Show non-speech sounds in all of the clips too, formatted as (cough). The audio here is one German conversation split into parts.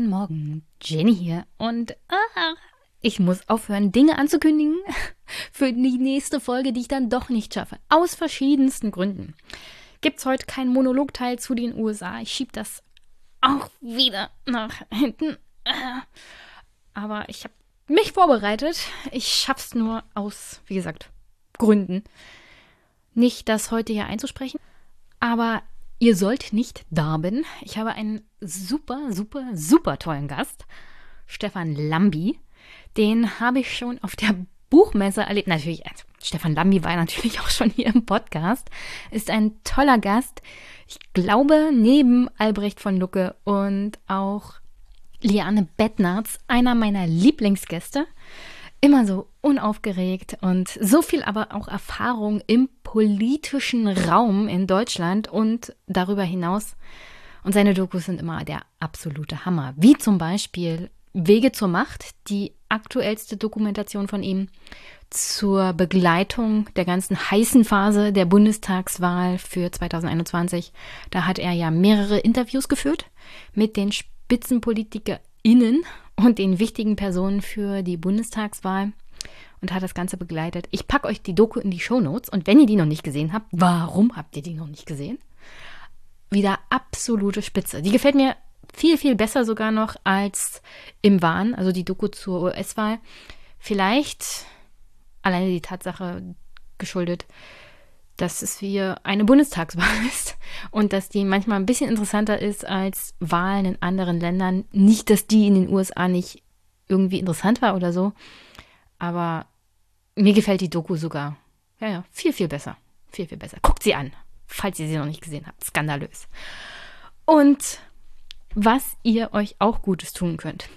Guten Morgen, Jenny hier und ah, ich muss aufhören, Dinge anzukündigen (laughs) für die nächste Folge, die ich dann doch nicht schaffe. Aus verschiedensten Gründen. Gibt's heute keinen Monologteil zu den USA. Ich schieb das auch wieder nach hinten. Aber ich habe mich vorbereitet. Ich schaff's nur aus, wie gesagt, Gründen. Nicht das heute hier einzusprechen, aber ihr sollt nicht darben. Ich habe einen super, super, super tollen Gast, Stefan Lambi. Den habe ich schon auf der Buchmesse erlebt. Natürlich, also Stefan Lambi war natürlich (laughs) auch schon hier im Podcast. Ist ein toller Gast. Ich glaube, neben Albrecht von Lucke und auch Liane Bettnarz, einer meiner Lieblingsgäste. Immer so unaufgeregt und so viel aber auch Erfahrung im politischen Raum in Deutschland und darüber hinaus. Und seine Dokus sind immer der absolute Hammer. Wie zum Beispiel Wege zur Macht, die aktuellste Dokumentation von ihm zur Begleitung der ganzen heißen Phase der Bundestagswahl für 2021. Da hat er ja mehrere Interviews geführt mit den SpitzenpolitikerInnen und den wichtigen Personen für die Bundestagswahl und hat das Ganze begleitet. Ich packe euch die Doku in die Shownotes und wenn ihr die noch nicht gesehen habt, warum habt ihr die noch nicht gesehen? Wieder absolute Spitze. Die gefällt mir viel, viel besser sogar noch als im Wahn, also die Doku zur US-Wahl. Vielleicht alleine die Tatsache geschuldet, dass es wie eine Bundestagswahl (laughs) ist und dass die manchmal ein bisschen interessanter ist als Wahlen in anderen Ländern. Nicht, dass die in den USA nicht irgendwie interessant war oder so, aber mir gefällt die Doku sogar. Ja, ja, viel, viel besser. Viel, viel besser. Guckt sie an, falls ihr sie noch nicht gesehen habt. Skandalös. Und was ihr euch auch Gutes tun könnt,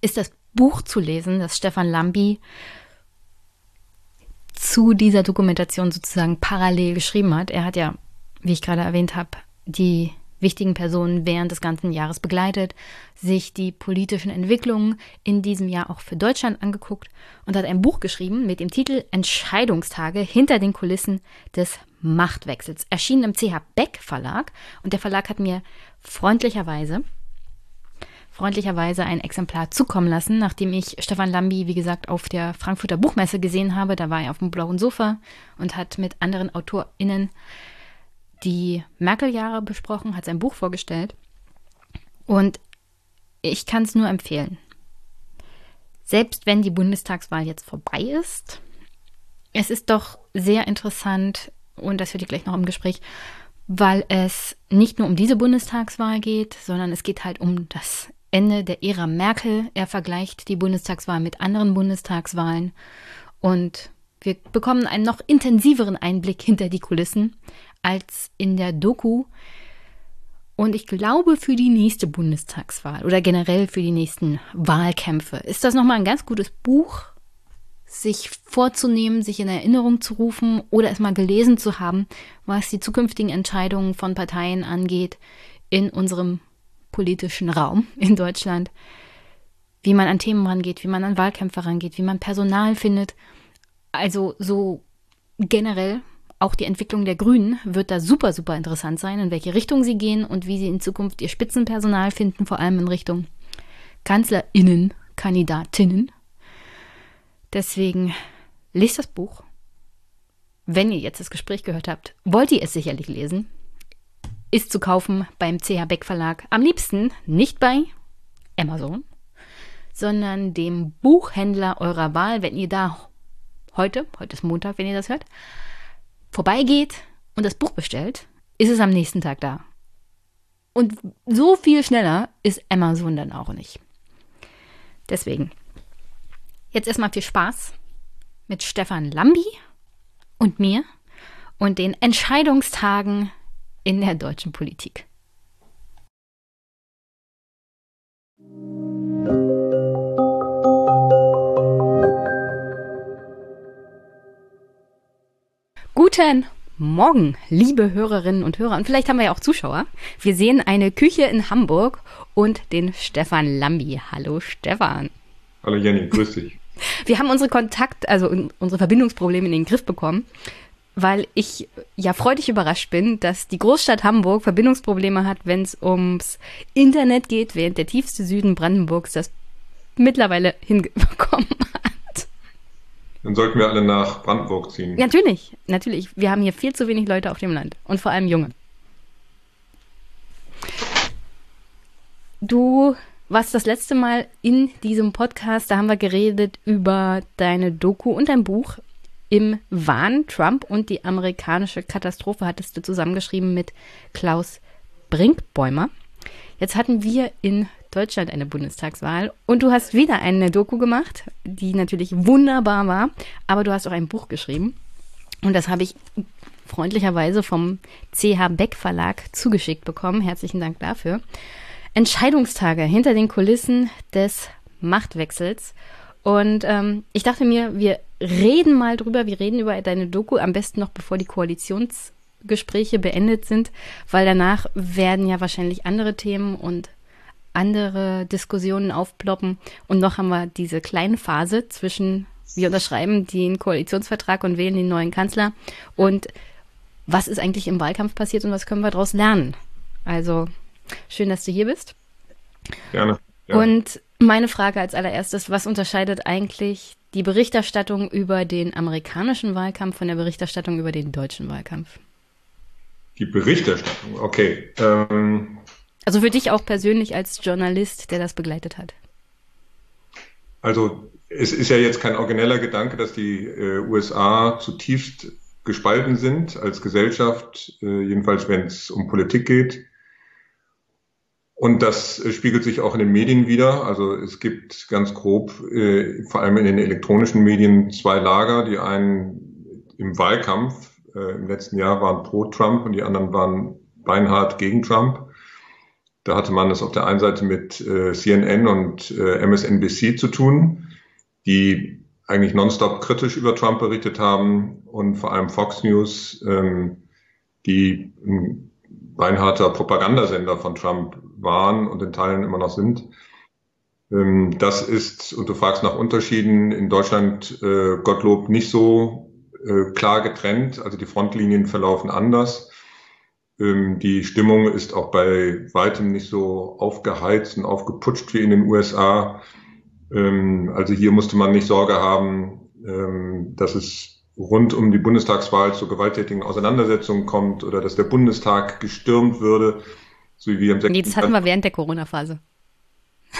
ist das Buch zu lesen, das Stefan Lambi zu dieser Dokumentation sozusagen parallel geschrieben hat. Er hat ja, wie ich gerade erwähnt habe, die wichtigen Personen während des ganzen Jahres begleitet, sich die politischen Entwicklungen in diesem Jahr auch für Deutschland angeguckt und hat ein Buch geschrieben mit dem Titel Entscheidungstage hinter den Kulissen des Machtwechsels. Erschienen im CH Beck Verlag und der Verlag hat mir freundlicherweise freundlicherweise ein Exemplar zukommen lassen, nachdem ich Stefan Lambi, wie gesagt, auf der Frankfurter Buchmesse gesehen habe. Da war er auf dem blauen Sofa und hat mit anderen AutorInnen die Merkel-Jahre besprochen, hat sein Buch vorgestellt. Und ich kann es nur empfehlen. Selbst wenn die Bundestagswahl jetzt vorbei ist, es ist doch sehr interessant, und das wird ihr gleich noch im Gespräch, weil es nicht nur um diese Bundestagswahl geht, sondern es geht halt um das Ende der Ära Merkel. Er vergleicht die Bundestagswahl mit anderen Bundestagswahlen und wir bekommen einen noch intensiveren Einblick hinter die Kulissen als in der Doku. Und ich glaube, für die nächste Bundestagswahl oder generell für die nächsten Wahlkämpfe ist das nochmal ein ganz gutes Buch, sich vorzunehmen, sich in Erinnerung zu rufen oder es mal gelesen zu haben, was die zukünftigen Entscheidungen von Parteien angeht in unserem politischen Raum (laughs) in Deutschland. Wie man an Themen rangeht, wie man an Wahlkämpfe rangeht, wie man Personal findet. Also so generell auch die Entwicklung der Grünen wird da super, super interessant sein, in welche Richtung sie gehen und wie sie in Zukunft ihr Spitzenpersonal finden, vor allem in Richtung Kanzlerinnen, Kandidatinnen. Deswegen lest das Buch. Wenn ihr jetzt das Gespräch gehört habt, wollt ihr es sicherlich lesen. Ist zu kaufen beim CH Beck Verlag. Am liebsten nicht bei Amazon, sondern dem Buchhändler eurer Wahl, wenn ihr da heute, heute ist Montag, wenn ihr das hört, vorbeigeht und das Buch bestellt, ist es am nächsten Tag da. Und so viel schneller ist Amazon dann auch nicht. Deswegen, jetzt erstmal viel Spaß mit Stefan Lambi und mir und den Entscheidungstagen in der deutschen Politik. Guten Morgen, liebe Hörerinnen und Hörer. Und vielleicht haben wir ja auch Zuschauer. Wir sehen eine Küche in Hamburg und den Stefan Lambi. Hallo Stefan. Hallo Jenny, grüß dich. Wir haben unsere Kontakt, also unsere Verbindungsprobleme in den Griff bekommen, weil ich ja freudig überrascht bin, dass die Großstadt Hamburg Verbindungsprobleme hat, wenn es ums Internet geht, während der tiefste Süden Brandenburgs das mittlerweile hinbekommen hat. Dann sollten wir alle nach Brandenburg ziehen. Natürlich, natürlich. Wir haben hier viel zu wenig Leute auf dem Land und vor allem junge. Du warst das letzte Mal in diesem Podcast, da haben wir geredet über deine Doku und dein Buch im Wahn Trump und die amerikanische Katastrophe hattest du zusammengeschrieben mit Klaus Brinkbäumer. Jetzt hatten wir in Deutschland eine Bundestagswahl und du hast wieder eine Doku gemacht, die natürlich wunderbar war, aber du hast auch ein Buch geschrieben und das habe ich freundlicherweise vom CH Beck Verlag zugeschickt bekommen. Herzlichen Dank dafür. Entscheidungstage hinter den Kulissen des Machtwechsels. Und ähm, ich dachte mir, wir reden mal drüber, wir reden über deine Doku, am besten noch bevor die Koalitionsgespräche beendet sind, weil danach werden ja wahrscheinlich andere Themen und andere Diskussionen aufploppen. Und noch haben wir diese kleine Phase zwischen, wir unterschreiben den Koalitionsvertrag und wählen den neuen Kanzler. Und was ist eigentlich im Wahlkampf passiert und was können wir daraus lernen? Also schön, dass du hier bist. Gerne. gerne. Und meine Frage als allererstes, was unterscheidet eigentlich die Berichterstattung über den amerikanischen Wahlkampf von der Berichterstattung über den deutschen Wahlkampf? Die Berichterstattung, okay. Ähm, also für dich auch persönlich als Journalist, der das begleitet hat. Also es ist ja jetzt kein origineller Gedanke, dass die äh, USA zutiefst gespalten sind als Gesellschaft, äh, jedenfalls wenn es um Politik geht. Und das äh, spiegelt sich auch in den Medien wieder. Also es gibt ganz grob, äh, vor allem in den elektronischen Medien, zwei Lager. Die einen im Wahlkampf äh, im letzten Jahr waren pro Trump und die anderen waren beinhart gegen Trump. Da hatte man es auf der einen Seite mit äh, CNN und äh, MSNBC zu tun, die eigentlich nonstop kritisch über Trump berichtet haben und vor allem Fox News, ähm, die beinharter Propagandasender von Trump waren und in Teilen immer noch sind. Ähm, das ist, und du fragst nach Unterschieden, in Deutschland äh, Gottlob nicht so äh, klar getrennt. Also die Frontlinien verlaufen anders. Ähm, die Stimmung ist auch bei weitem nicht so aufgeheizt und aufgeputscht wie in den USA. Ähm, also hier musste man nicht Sorge haben, dass es rund um die Bundestagswahl zu gewalttätigen Auseinandersetzungen kommt oder dass der Bundestag gestürmt würde, so wie wir am 6. Nee, das hatten wir während der Corona-Phase.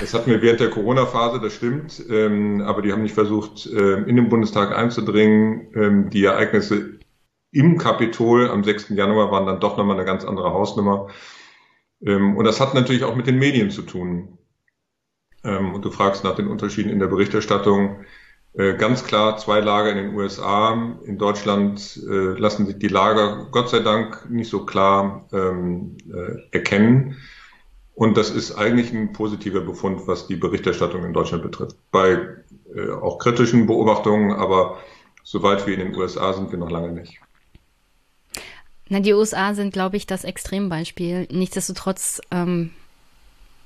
Das hatten wir während der Corona-Phase, das stimmt, ähm, aber die haben nicht versucht, ähm, in den Bundestag einzudringen. Ähm, die Ereignisse im Kapitol am 6. Januar waren dann doch nochmal eine ganz andere Hausnummer. Ähm, und das hat natürlich auch mit den Medien zu tun. Ähm, und du fragst nach den Unterschieden in der Berichterstattung. Äh, ganz klar zwei Lager in den USA. In Deutschland äh, lassen sich die Lager Gott sei Dank nicht so klar ähm, äh, erkennen. Und das ist eigentlich ein positiver Befund, was die Berichterstattung in Deutschland betrifft. Bei äh, auch kritischen Beobachtungen, aber so weit wie in den USA sind wir noch lange nicht. Na, die USA sind, glaube ich, das Extrembeispiel. Nichtsdestotrotz ähm,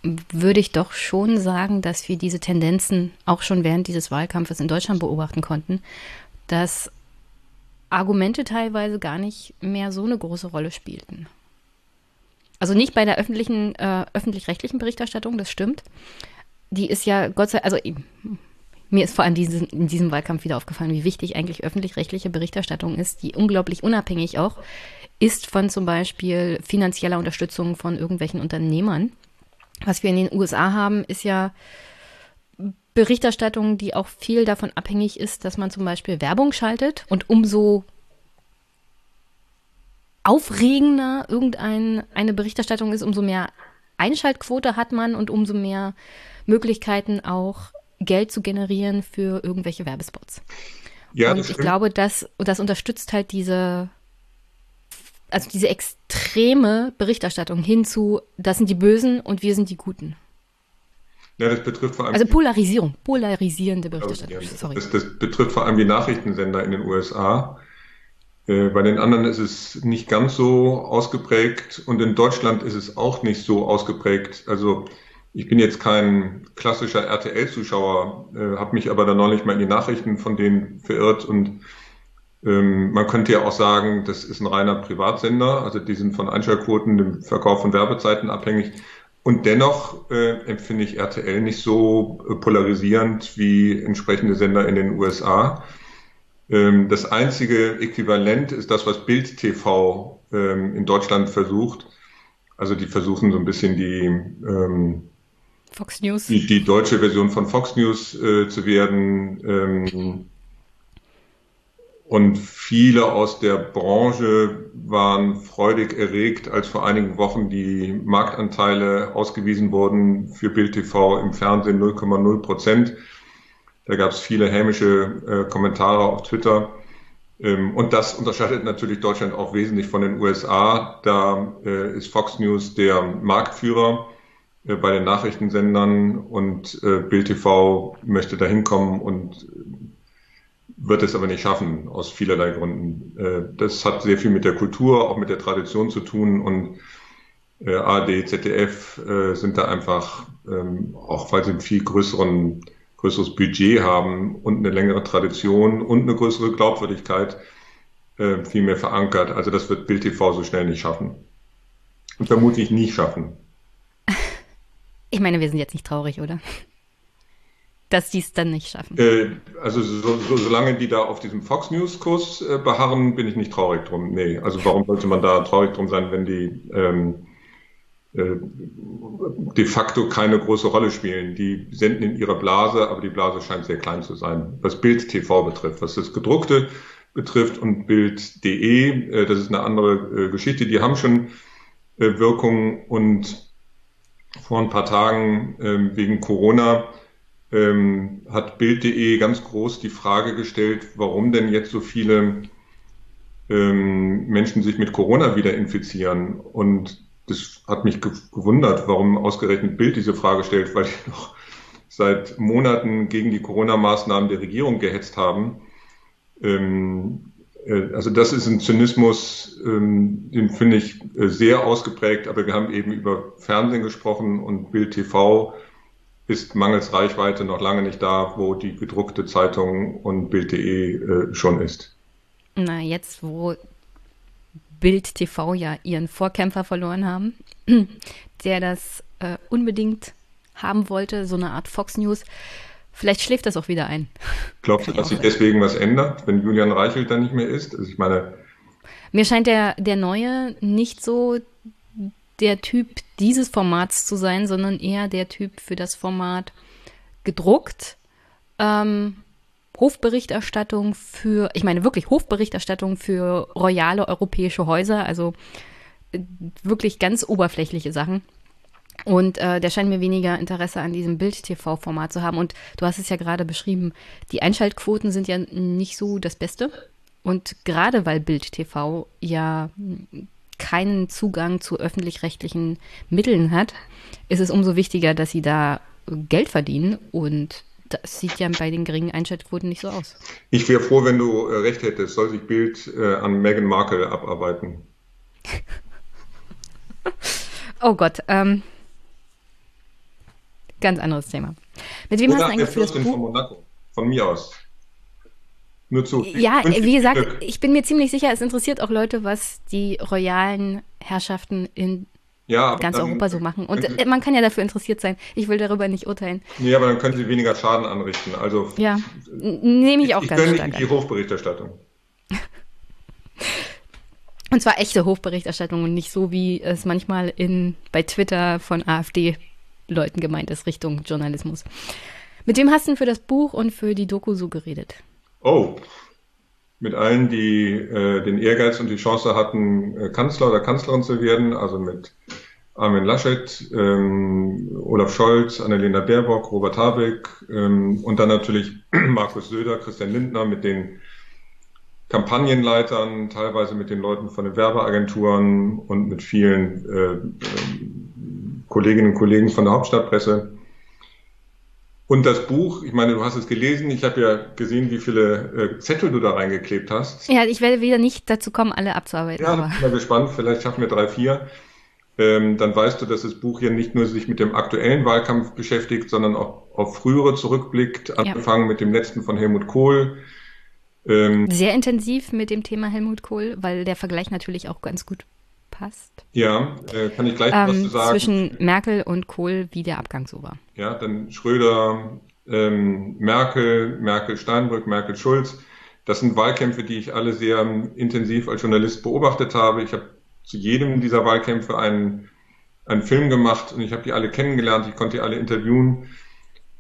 würde ich doch schon sagen, dass wir diese Tendenzen auch schon während dieses Wahlkampfes in Deutschland beobachten konnten, dass Argumente teilweise gar nicht mehr so eine große Rolle spielten. Also nicht bei der öffentlichen, äh, öffentlich-rechtlichen Berichterstattung, das stimmt. Die ist ja Gott sei Dank, also mir ist vor allem diesen, in diesem Wahlkampf wieder aufgefallen, wie wichtig eigentlich öffentlich-rechtliche Berichterstattung ist, die unglaublich unabhängig auch ist von zum Beispiel finanzieller Unterstützung von irgendwelchen Unternehmern was wir in den USA haben, ist ja Berichterstattung, die auch viel davon abhängig ist, dass man zum Beispiel Werbung schaltet und umso aufregender irgendeine Berichterstattung ist, umso mehr Einschaltquote hat man und umso mehr Möglichkeiten auch Geld zu generieren für irgendwelche Werbespots. Ja, und ich glaube, das, das unterstützt halt diese also diese extreme Berichterstattung hinzu, das sind die Bösen und wir sind die Guten. Ja, das betrifft vor allem. Also Polarisierung, polarisierende Berichterstattung. Sorry. Das, das, betrifft vor allem die Nachrichtensender in den USA. Äh, bei den anderen ist es nicht ganz so ausgeprägt und in Deutschland ist es auch nicht so ausgeprägt. Also ich bin jetzt kein klassischer RTL-Zuschauer, äh, habe mich aber dann neulich mal in die Nachrichten von denen verirrt und man könnte ja auch sagen, das ist ein reiner Privatsender, also die sind von Einschaltquoten, dem Verkauf von Werbezeiten abhängig. Und dennoch äh, empfinde ich RTL nicht so äh, polarisierend wie entsprechende Sender in den USA. Ähm, das einzige Äquivalent ist das, was Bild TV ähm, in Deutschland versucht. Also die versuchen so ein bisschen die ähm, Fox News. Die, die, deutsche Version von Fox News äh, zu werden. Ähm, und viele aus der Branche waren freudig erregt, als vor einigen Wochen die Marktanteile ausgewiesen wurden für Bild TV im Fernsehen 0,0 Prozent. Da gab es viele hämische äh, Kommentare auf Twitter. Ähm, und das unterscheidet natürlich Deutschland auch wesentlich von den USA. Da äh, ist Fox News der Marktführer äh, bei den Nachrichtensendern und äh, Bild TV möchte da hinkommen und wird es aber nicht schaffen, aus vielerlei Gründen. Äh, das hat sehr viel mit der Kultur, auch mit der Tradition zu tun und äh, ARD, ZDF äh, sind da einfach, ähm, auch weil sie ein viel größeren, größeres Budget haben und eine längere Tradition und eine größere Glaubwürdigkeit, äh, viel mehr verankert. Also das wird Bild TV so schnell nicht schaffen. Und vermutlich nie schaffen. (laughs) Ich meine, wir sind jetzt nicht traurig, oder? Dass die es dann nicht schaffen. Äh, also so, so, solange die da auf diesem Fox News Kurs äh, beharren, bin ich nicht traurig drum. Nee, also warum sollte man da traurig drum sein, wenn die ähm, äh, de facto keine große Rolle spielen. Die senden in ihrer Blase, aber die Blase scheint sehr klein zu sein. Was Bild TV betrifft, was das gedruckte betrifft und Bild.de, äh, das ist eine andere äh, Geschichte. Die haben schon äh, Wirkung und vor ein paar Tagen ähm, wegen Corona ähm, hat Bild.de ganz groß die Frage gestellt, warum denn jetzt so viele ähm, Menschen sich mit Corona wieder infizieren. Und das hat mich gewundert, warum ausgerechnet Bild diese Frage stellt, weil die noch seit Monaten gegen die Corona-Maßnahmen der Regierung gehetzt haben. Ähm, äh, also das ist ein Zynismus, ähm, den finde ich äh, sehr ausgeprägt, aber wir haben eben über Fernsehen gesprochen und Bild TV ist mangels Reichweite noch lange nicht da, wo die gedruckte Zeitung und Bild.de äh, schon ist. Na, jetzt, wo Bild TV ja ihren Vorkämpfer verloren haben, (clears throat) der das äh, unbedingt haben wollte, so eine Art Fox News. Vielleicht schläft das auch wieder ein. (laughs) Glaubst du, dass sich deswegen was ändert, wenn Julian Reichelt da nicht mehr ist? Also ich meine. Mir scheint der, der Neue nicht so der Typ dieses Formats zu sein, sondern eher der Typ für das Format gedruckt. Ähm, Hofberichterstattung für, ich meine wirklich Hofberichterstattung für royale europäische Häuser, also äh, wirklich ganz oberflächliche Sachen. Und äh, der scheint mir weniger Interesse an diesem Bild-TV-Format zu haben. Und du hast es ja gerade beschrieben, die Einschaltquoten sind ja nicht so das Beste. Und gerade weil Bild-TV ja keinen Zugang zu öffentlich-rechtlichen Mitteln hat, ist es umso wichtiger, dass sie da Geld verdienen und das sieht ja bei den geringen Einschaltquoten nicht so aus. Ich wäre froh, wenn du äh, recht hättest. Soll sich Bild äh, an Meghan Markle abarbeiten? (laughs) oh Gott. Ähm, ganz anderes Thema. Mit wem Oder hast du eigentlich für das Buch? Von Monaco. Von mir aus. Nur zu. Ja, wie gesagt, Glück. ich bin mir ziemlich sicher, es interessiert auch Leute, was die royalen Herrschaften in ja, ganz dann, Europa so machen. Und äh, man kann ja dafür interessiert sein. Ich will darüber nicht urteilen. Nee, aber dann können sie weniger Schaden anrichten. Also ja, nehme ich auch ich, ganz ich stark die Hofberichterstattung. (laughs) Und zwar echte Hofberichterstattung und nicht so, wie es manchmal in, bei Twitter von AfD-Leuten gemeint ist, Richtung Journalismus. Mit wem hast du denn für das Buch und für die Doku so geredet? Oh, mit allen, die äh, den Ehrgeiz und die Chance hatten, äh, Kanzler oder Kanzlerin zu werden, also mit Armin Laschet, ähm, Olaf Scholz, Annalena Baerbock, Robert Habeck ähm, und dann natürlich (clears throat) Markus Söder, Christian Lindner mit den Kampagnenleitern, teilweise mit den Leuten von den Werbeagenturen und mit vielen äh, äh, Kolleginnen und Kollegen von der Hauptstadtpresse. Und das Buch, ich meine, du hast es gelesen, ich habe ja gesehen, wie viele äh, Zettel du da reingeklebt hast. Ja, ich werde wieder nicht dazu kommen, alle abzuarbeiten. Ja, aber. ich bin mal gespannt, vielleicht schaffen wir drei, vier. Ähm, dann weißt du, dass das Buch hier nicht nur sich mit dem aktuellen Wahlkampf beschäftigt, sondern auch auf frühere zurückblickt, angefangen ja. mit dem letzten von Helmut Kohl, Ähm, Sehr intensiv mit dem Thema Helmut Kohl, weil der Vergleich natürlich auch ganz gut passt. Ja, äh, kann ich gleich ähm, was zu sagen. Zwischen Merkel und Kohl, wie der Abgang so war. Ja, dann Schröder, ähm, Merkel, Merkel-Steinbrück, Merkel-Schulz. Das sind Wahlkämpfe, die ich alle sehr intensiv als Journalist beobachtet habe. Ich habe zu jedem dieser Wahlkämpfe einen, einen Film gemacht und ich habe die alle kennengelernt. Ich konnte die alle interviewen.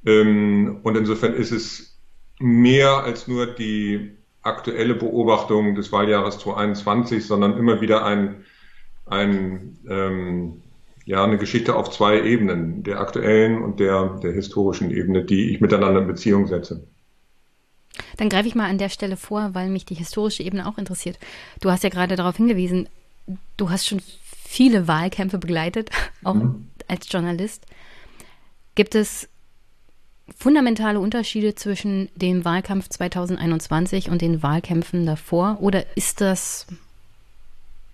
Ähm, und insofern ist es mehr als nur die aktuelle Beobachtung des Wahljahres 2021, sondern immer wieder ein, ein ähm, ja, eine Geschichte auf zwei Ebenen, der aktuellen und der, der historischen Ebene, die ich miteinander in Beziehung setze. Dann greife ich mal an der Stelle vor, weil mich die historische Ebene auch interessiert. Du hast ja gerade darauf hingewiesen, du hast schon viele Wahlkämpfe begleitet, (laughs) auch mhm. als Journalist. Gibt es fundamentale Unterschiede zwischen dem Wahlkampf 2021 und den Wahlkämpfen davor? Oder ist das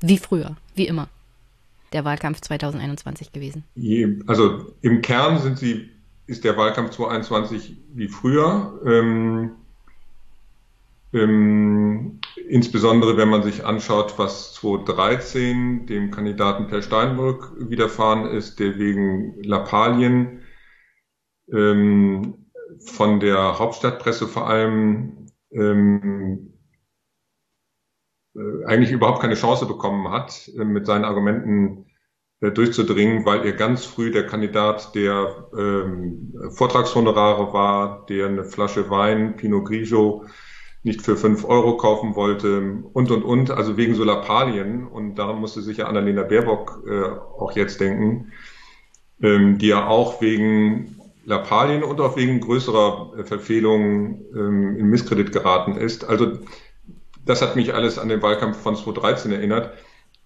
wie früher, wie immer, der Wahlkampf 2021 gewesen? Also im Kern sind sie, ist der Wahlkampf 2021 wie früher. Ähm, ähm, insbesondere wenn man sich anschaut, was 2013 dem Kandidaten Per Steinbrück widerfahren ist, der wegen Lappalien ähm, von der Hauptstadtpresse vor allem ähm, äh, eigentlich überhaupt keine Chance bekommen hat, äh, mit seinen Argumenten äh, durchzudringen, weil er ganz früh der Kandidat der ähm, Vortragshonorare war, der eine Flasche Wein, Pinot Grigio, nicht für fünf Euro kaufen wollte und, und, und, also wegen so Lappalien. Und daran musste sich ja Annalena Baerbock äh, auch jetzt denken, ähm, die ja auch wegen Lappalien und auch wegen größerer äh, Verfehlungen ähm, in Misskredit geraten ist. Also das hat mich alles an den Wahlkampf von 2013 erinnert.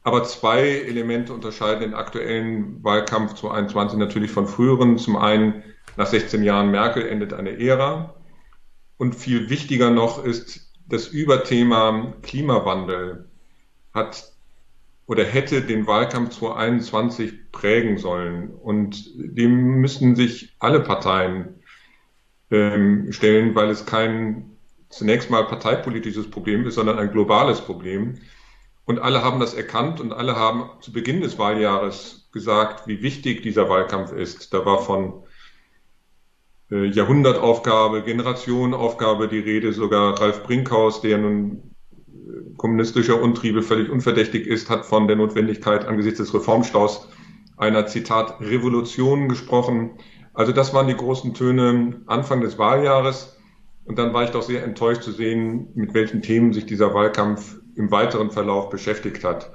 Aber zwei Elemente unterscheiden den aktuellen Wahlkampf 2021 natürlich von früheren. Zum einen, nach 16 Jahren Merkel endet eine Ära. Und viel wichtiger noch ist, das Überthema Klimawandel hat oder hätte den Wahlkampf 2021 prägen sollen. Und dem müssen sich alle Parteien ähm, stellen, weil es kein zunächst mal parteipolitisches Problem ist, sondern ein globales Problem. Und alle haben das erkannt und alle haben zu Beginn des Wahljahres gesagt, wie wichtig dieser Wahlkampf ist. Da war von äh, Jahrhundertaufgabe, Generationenaufgabe die Rede, sogar Ralf Brinkhaus, der nun kommunistischer Untriebe völlig unverdächtig ist, hat von der Notwendigkeit angesichts des Reformstaus einer Zitat Revolution gesprochen. Also das waren die großen Töne Anfang des Wahljahres. Und dann war ich doch sehr enttäuscht zu sehen, mit welchen Themen sich dieser Wahlkampf im weiteren Verlauf beschäftigt hat.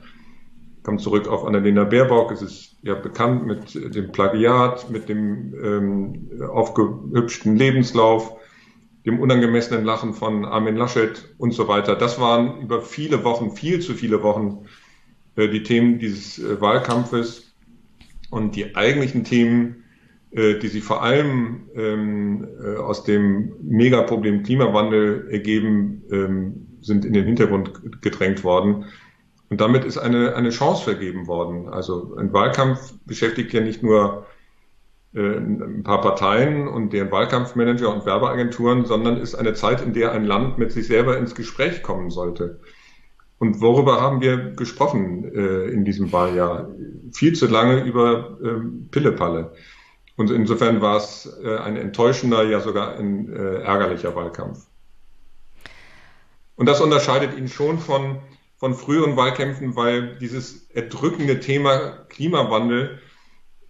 Ich komme zurück auf Annalena Baerbock. Es ist ja bekannt mit dem Plagiat, mit dem ähm, aufgehübschten Lebenslauf, dem unangemessenen Lachen von Armin Laschet und so weiter. Das waren über viele Wochen, viel zu viele Wochen, äh, die Themen dieses äh, Wahlkampfes und die eigentlichen Themen, die sich vor allem ähm, äh, aus dem Megaproblem Klimawandel ergeben, ähm, sind in den Hintergrund gedrängt worden. Und damit ist eine, eine Chance vergeben worden. Also ein Wahlkampf beschäftigt ja nicht nur äh, ein paar Parteien und deren Wahlkampfmanager und Werbeagenturen, sondern ist eine Zeit, in der ein Land mit sich selber ins Gespräch kommen sollte. Und worüber haben wir gesprochen äh, in diesem Wahljahr? Viel zu lange über äh, Pillepalle. Und insofern war es äh, ein enttäuschender, ja sogar ein äh, ärgerlicher Wahlkampf. Und das unterscheidet ihn schon von, von früheren Wahlkämpfen, weil dieses erdrückende Thema Klimawandel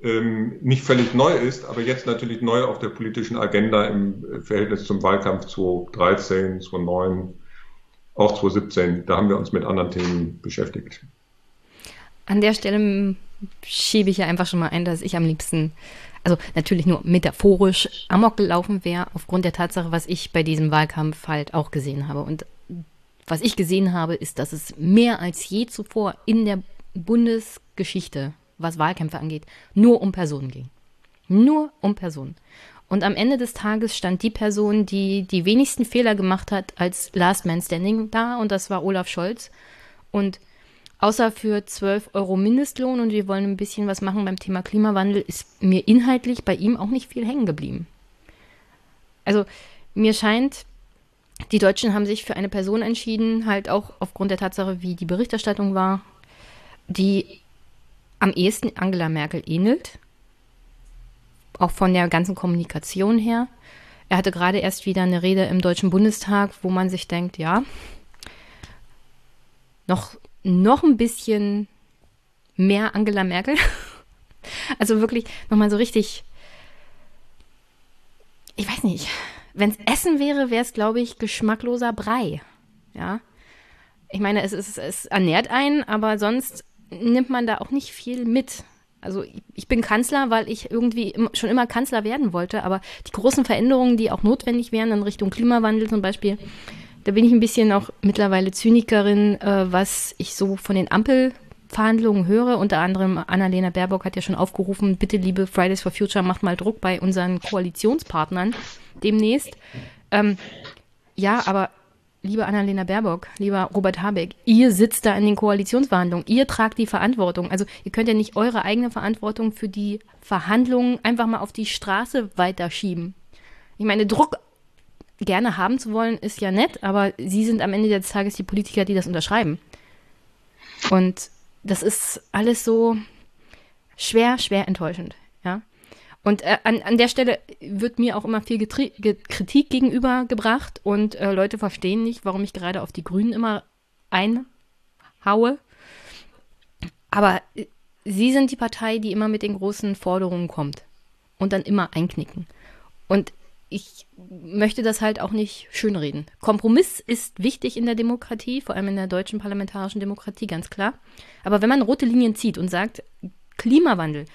ähm, nicht völlig neu ist, aber jetzt natürlich neu auf der politischen Agenda im Verhältnis zum Wahlkampf 2013, 2009, auch 2017. Da haben wir uns mit anderen Themen beschäftigt. An der Stelle schiebe ich ja einfach schon mal ein, dass ich am liebsten, also natürlich nur metaphorisch, amok gelaufen wäre, aufgrund der Tatsache, was ich bei diesem Wahlkampf halt auch gesehen habe. Und was ich gesehen habe, ist, dass es mehr als je zuvor in der Bundesgeschichte was Wahlkämpfe angeht, nur um Personen ging. Nur um Personen. Und am Ende des Tages stand die Person, die die wenigsten Fehler gemacht hat, als Last Man Standing da und das war Olaf Scholz. Und außer für 12 Euro Mindestlohn und wir wollen ein bisschen was machen beim Thema Klimawandel, ist mir inhaltlich bei ihm auch nicht viel hängen geblieben. Also mir scheint, die Deutschen haben sich für eine Person entschieden, halt auch aufgrund der Tatsache, wie die Berichterstattung war, die am ehesten Angela Merkel ähnelt. Auch von der ganzen Kommunikation her. Er hatte gerade erst wieder eine Rede im Deutschen Bundestag, wo man sich denkt, ja, noch, noch ein bisschen mehr Angela Merkel. (laughs) Also wirklich nochmal so richtig, ich weiß nicht, wenn es Essen wäre, wäre es, glaube ich, geschmackloser Brei. Ja. Ich meine, es, es, es ernährt einen, aber sonst nimmt man da auch nicht viel mit. Also ich bin Kanzler, weil ich irgendwie schon immer Kanzler werden wollte, aber die großen Veränderungen, die auch notwendig wären in Richtung Klimawandel zum Beispiel, da bin ich ein bisschen auch mittlerweile Zynikerin, äh, was ich so von den Ampelverhandlungen höre. Unter anderem Annalena Baerbock hat ja schon aufgerufen, bitte liebe Fridays for Future, macht mal Druck bei unseren Koalitionspartnern demnächst. Ähm, ja, aber liebe Annalena Baerbock, lieber Robert Habeck, ihr sitzt da in den Koalitionsverhandlungen, ihr tragt die Verantwortung. Also ihr könnt ja nicht eure eigene Verantwortung für die Verhandlungen einfach mal auf die Straße weiterschieben. Ich meine, Druck gerne haben zu wollen, ist ja nett, aber sie sind am Ende des Tages die Politiker, die das unterschreiben. Und das ist alles so schwer, schwer enttäuschend. Ja. Und äh, an, an der Stelle wird mir auch immer viel Getri Kritik gegenübergebracht und äh, Leute verstehen nicht, warum ich gerade auf die Grünen immer einhaue. Aber äh, sie sind die Partei, die immer mit den großen Forderungen kommt und dann immer einknicken. Und ich möchte das halt auch nicht schönreden. Kompromiss ist wichtig in der Demokratie, vor allem in der deutschen parlamentarischen Demokratie, ganz klar. Aber wenn man rote Linien zieht und sagt, Klimawandel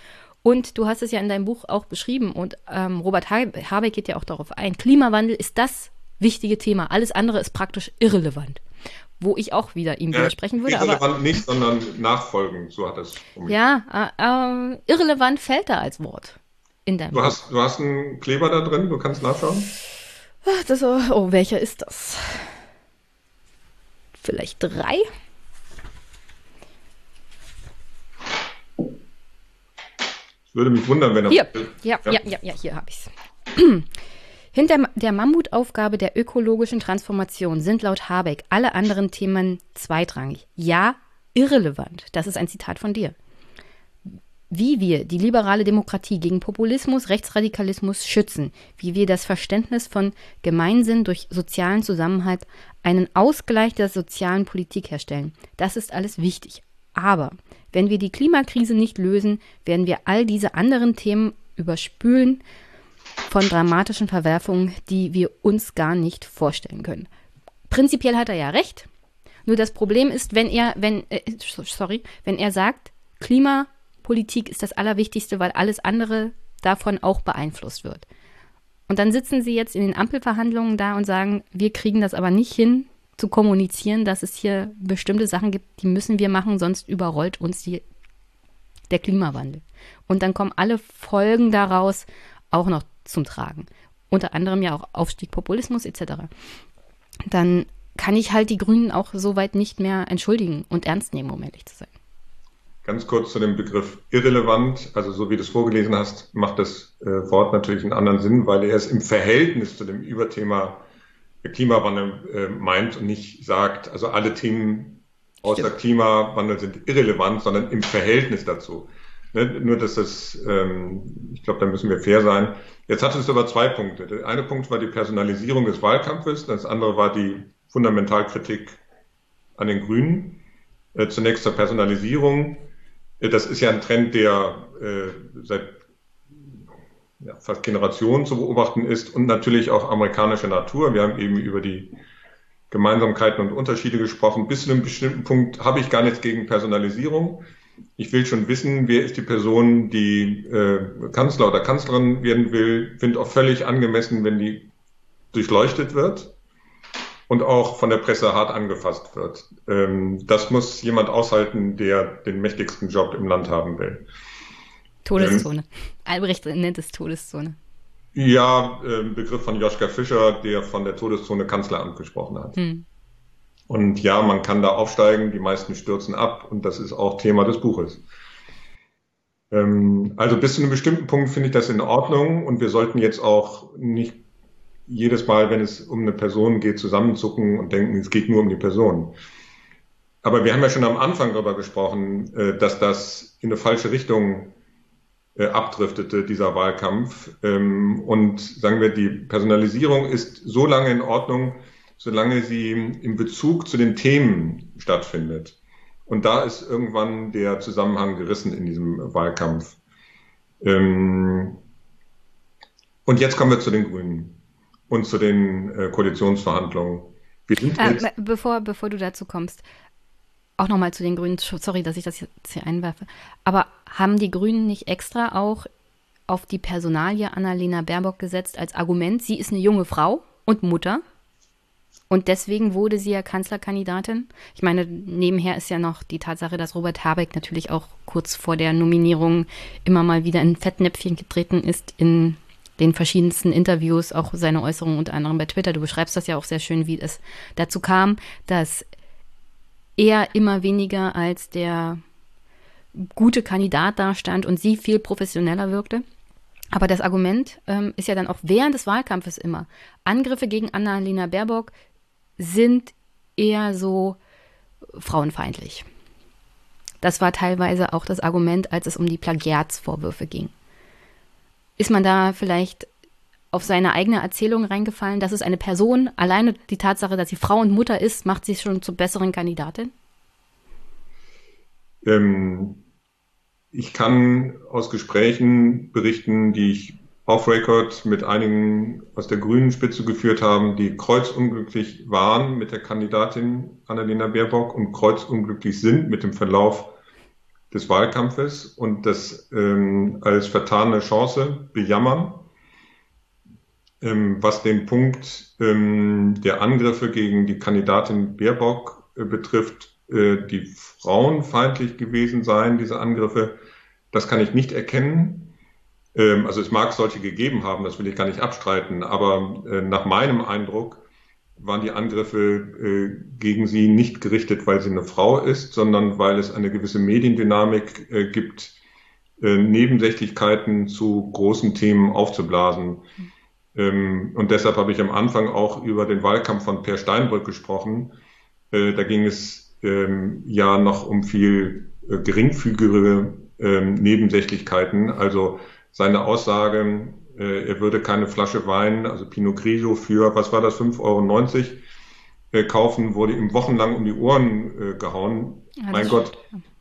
und du hast es ja in deinem Buch auch beschrieben und ähm, Robert Habeck geht ja auch darauf ein. Klimawandel ist das wichtige Thema. Alles andere ist praktisch irrelevant. Wo ich auch wieder ihm widersprechen würde. Irrelevant aber, nicht, sondern nachfolgend, so hat es. Ja, äh, äh, irrelevant fällt da als Wort in deinem du. Hast, du hast einen Kleber da drin, du kannst nachschauen. Das, oh, welcher ist das? Vielleicht drei? Würde mich wundern, wenn er. Hier, ja, ja, ja, ja, hier habe ich es. Hinter der Mammutaufgabe der ökologischen Transformation sind laut Habeck alle anderen Themen zweitrangig. Ja, irrelevant. Das ist ein Zitat von dir. Wie wir die liberale Demokratie gegen Populismus, Rechtsradikalismus schützen, wie wir das Verständnis von Gemeinsinn durch sozialen Zusammenhalt, einen Ausgleich der sozialen Politik herstellen, das ist alles wichtig. Aber wenn wir die Klimakrise nicht lösen, werden wir all diese anderen Themen überspülen von dramatischen Verwerfungen, die wir uns gar nicht vorstellen können. Prinzipiell hat er ja recht. Nur das Problem ist, wenn er, wenn, äh, sorry, wenn er sagt, Klimapolitik ist das Allerwichtigste, weil alles andere davon auch beeinflusst wird. Und dann sitzen sie jetzt in den Ampelverhandlungen da und sagen, wir kriegen das aber nicht hin, zu kommunizieren, dass es hier bestimmte Sachen gibt, die müssen wir machen, sonst überrollt uns die, der Klimawandel. Und dann kommen alle Folgen daraus auch noch zum Tragen. Unter anderem ja auch Aufstieg Populismus etc. Dann kann ich halt die Grünen auch soweit nicht mehr entschuldigen und ernst nehmen, um ehrlich zu sein. Ganz kurz zu dem Begriff irrelevant. Also so wie du es vorgelesen hast, macht das äh, Wort natürlich einen anderen Sinn, weil er es im Verhältnis zu dem Überthema Klimawandel äh, meint und nicht sagt, also alle Themen außer Stimmt. Klimawandel sind irrelevant, sondern im Verhältnis dazu. Ne? Nur, dass das, ähm, ich glaube, da müssen wir fair sein. Jetzt hatte es aber zwei Punkte. Der eine Punkt war die Personalisierung des Wahlkampfes, das andere war die Fundamentalkritik an den Grünen. Äh, zunächst zur Personalisierung. Äh, das ist ja ein Trend, der äh, seit ja, fast Generationen zu beobachten ist und natürlich auch amerikanische Natur. Wir haben eben über die Gemeinsamkeiten und Unterschiede gesprochen. Bis zu einem bestimmten Punkt habe ich gar nichts gegen Personalisierung. Ich will schon wissen, wer ist die Person, die äh, Kanzler oder Kanzlerin werden will. Finde auch völlig angemessen, wenn die durchleuchtet wird und auch von der Presse hart angefasst wird. Ähm, das muss jemand aushalten, der den mächtigsten Job im Land haben will. Todeszone. Ähm, Albrecht nennt es Todeszone. Ja, äh, Begriff von Joschka Fischer, der von der Todeszone Kanzleramt gesprochen hat. Hm. Und ja, man kann da aufsteigen, die meisten stürzen ab und das ist auch Thema des Buches. Ähm, also bis zu einem bestimmten Punkt finde ich das in Ordnung und wir sollten jetzt auch nicht jedes Mal, wenn es um eine Person geht, zusammenzucken und denken, es geht nur um die Person. Aber wir haben ja schon am Anfang darüber gesprochen, äh, dass das in eine falsche Richtung äh, abdriftete, dieser Wahlkampf. Ähm, und sagen wir, die Personalisierung ist so lange in Ordnung, solange sie im Bezug zu den Themen stattfindet. Und da ist irgendwann der Zusammenhang gerissen in diesem Wahlkampf. Ähm, und jetzt kommen wir zu den Grünen und zu den äh, Koalitionsverhandlungen. Äh, bevor, bevor du dazu kommst, auch nochmal zu den Grünen, sorry, dass ich das jetzt hier einwerfe, aber haben die Grünen nicht extra auch auf die Personalie Annalena Baerbock gesetzt als Argument, sie ist eine junge Frau und Mutter und deswegen wurde sie ja Kanzlerkandidatin. Ich meine, nebenher ist ja noch die Tatsache, dass Robert Habeck natürlich auch kurz vor der Nominierung immer mal wieder in Fettnäpfchen getreten ist in den verschiedensten Interviews, auch seine Äußerungen unter anderem bei Twitter. Du beschreibst das ja auch sehr schön, wie es dazu kam, dass er immer weniger als der gute Kandidat dastand und sie viel professioneller wirkte. Aber das Argument ähm, ist ja dann auch während des Wahlkampfes immer. Angriffe gegen Annalena Baerbock sind eher so frauenfeindlich. Das war teilweise auch das Argument, als es um die Plagiatsvorwürfe ging. Ist man da vielleicht auf seine eigene Erzählung reingefallen, dass es eine Person, alleine die Tatsache, dass sie Frau und Mutter ist, macht sie schon zur besseren Kandidatin? Ähm, ich kann aus Gesprächen berichten, die ich off Record mit einigen aus der grünen Spitze geführt haben, die kreuzunglücklich waren mit der Kandidatin Annalena Baerbock und kreuzunglücklich sind mit dem Verlauf des Wahlkampfes und das ähm, als vertane Chance bejammern ähm, was den Punkt ähm, der Angriffe gegen die Kandidatin Baerbock äh, betrifft, äh, die frauenfeindlich gewesen seien, diese Angriffe, das kann ich nicht erkennen. Ähm, also es mag solche gegeben haben, das will ich gar nicht abstreiten, aber äh, nach meinem Eindruck waren die Angriffe äh, gegen sie nicht gerichtet, weil sie eine Frau ist, sondern weil es eine gewisse Mediendynamik äh, gibt, äh, Nebensächlichkeiten zu großen Themen aufzublasen. Ähm, und deshalb habe ich am Anfang auch über den Wahlkampf von Per Steinbrück gesprochen. Da ging es ähm, ja noch um viel geringfügige ähm, Nebensächlichkeiten. Also seine Aussage, äh, er würde keine Flasche Wein, also Pinot Grigio für, was war das, 5,90 Euro äh, kaufen, wurde ihm wochenlang um die Ohren äh, gehauen. Ja, mein Gott,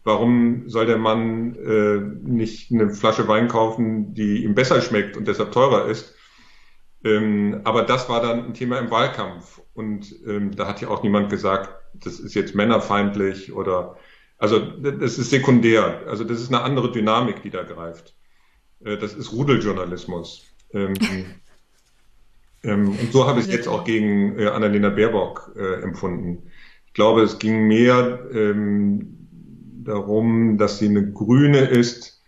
warum soll der Mann äh, nicht eine Flasche Wein kaufen, die ihm besser schmeckt und deshalb teurer ist? Ähm, aber das war dann ein Thema im Wahlkampf. Und ähm, da hat ja auch niemand gesagt, das ist jetzt männerfeindlich oder also das ist sekundär. Also das ist eine andere Dynamik, die da greift. Äh, das ist Rudeljournalismus. Ähm, (laughs) ähm, und so habe ich es jetzt auch gegen äh, Annalena Baerbock äh, empfunden. Ich glaube, es ging mehr ähm, darum, dass sie eine Grüne ist,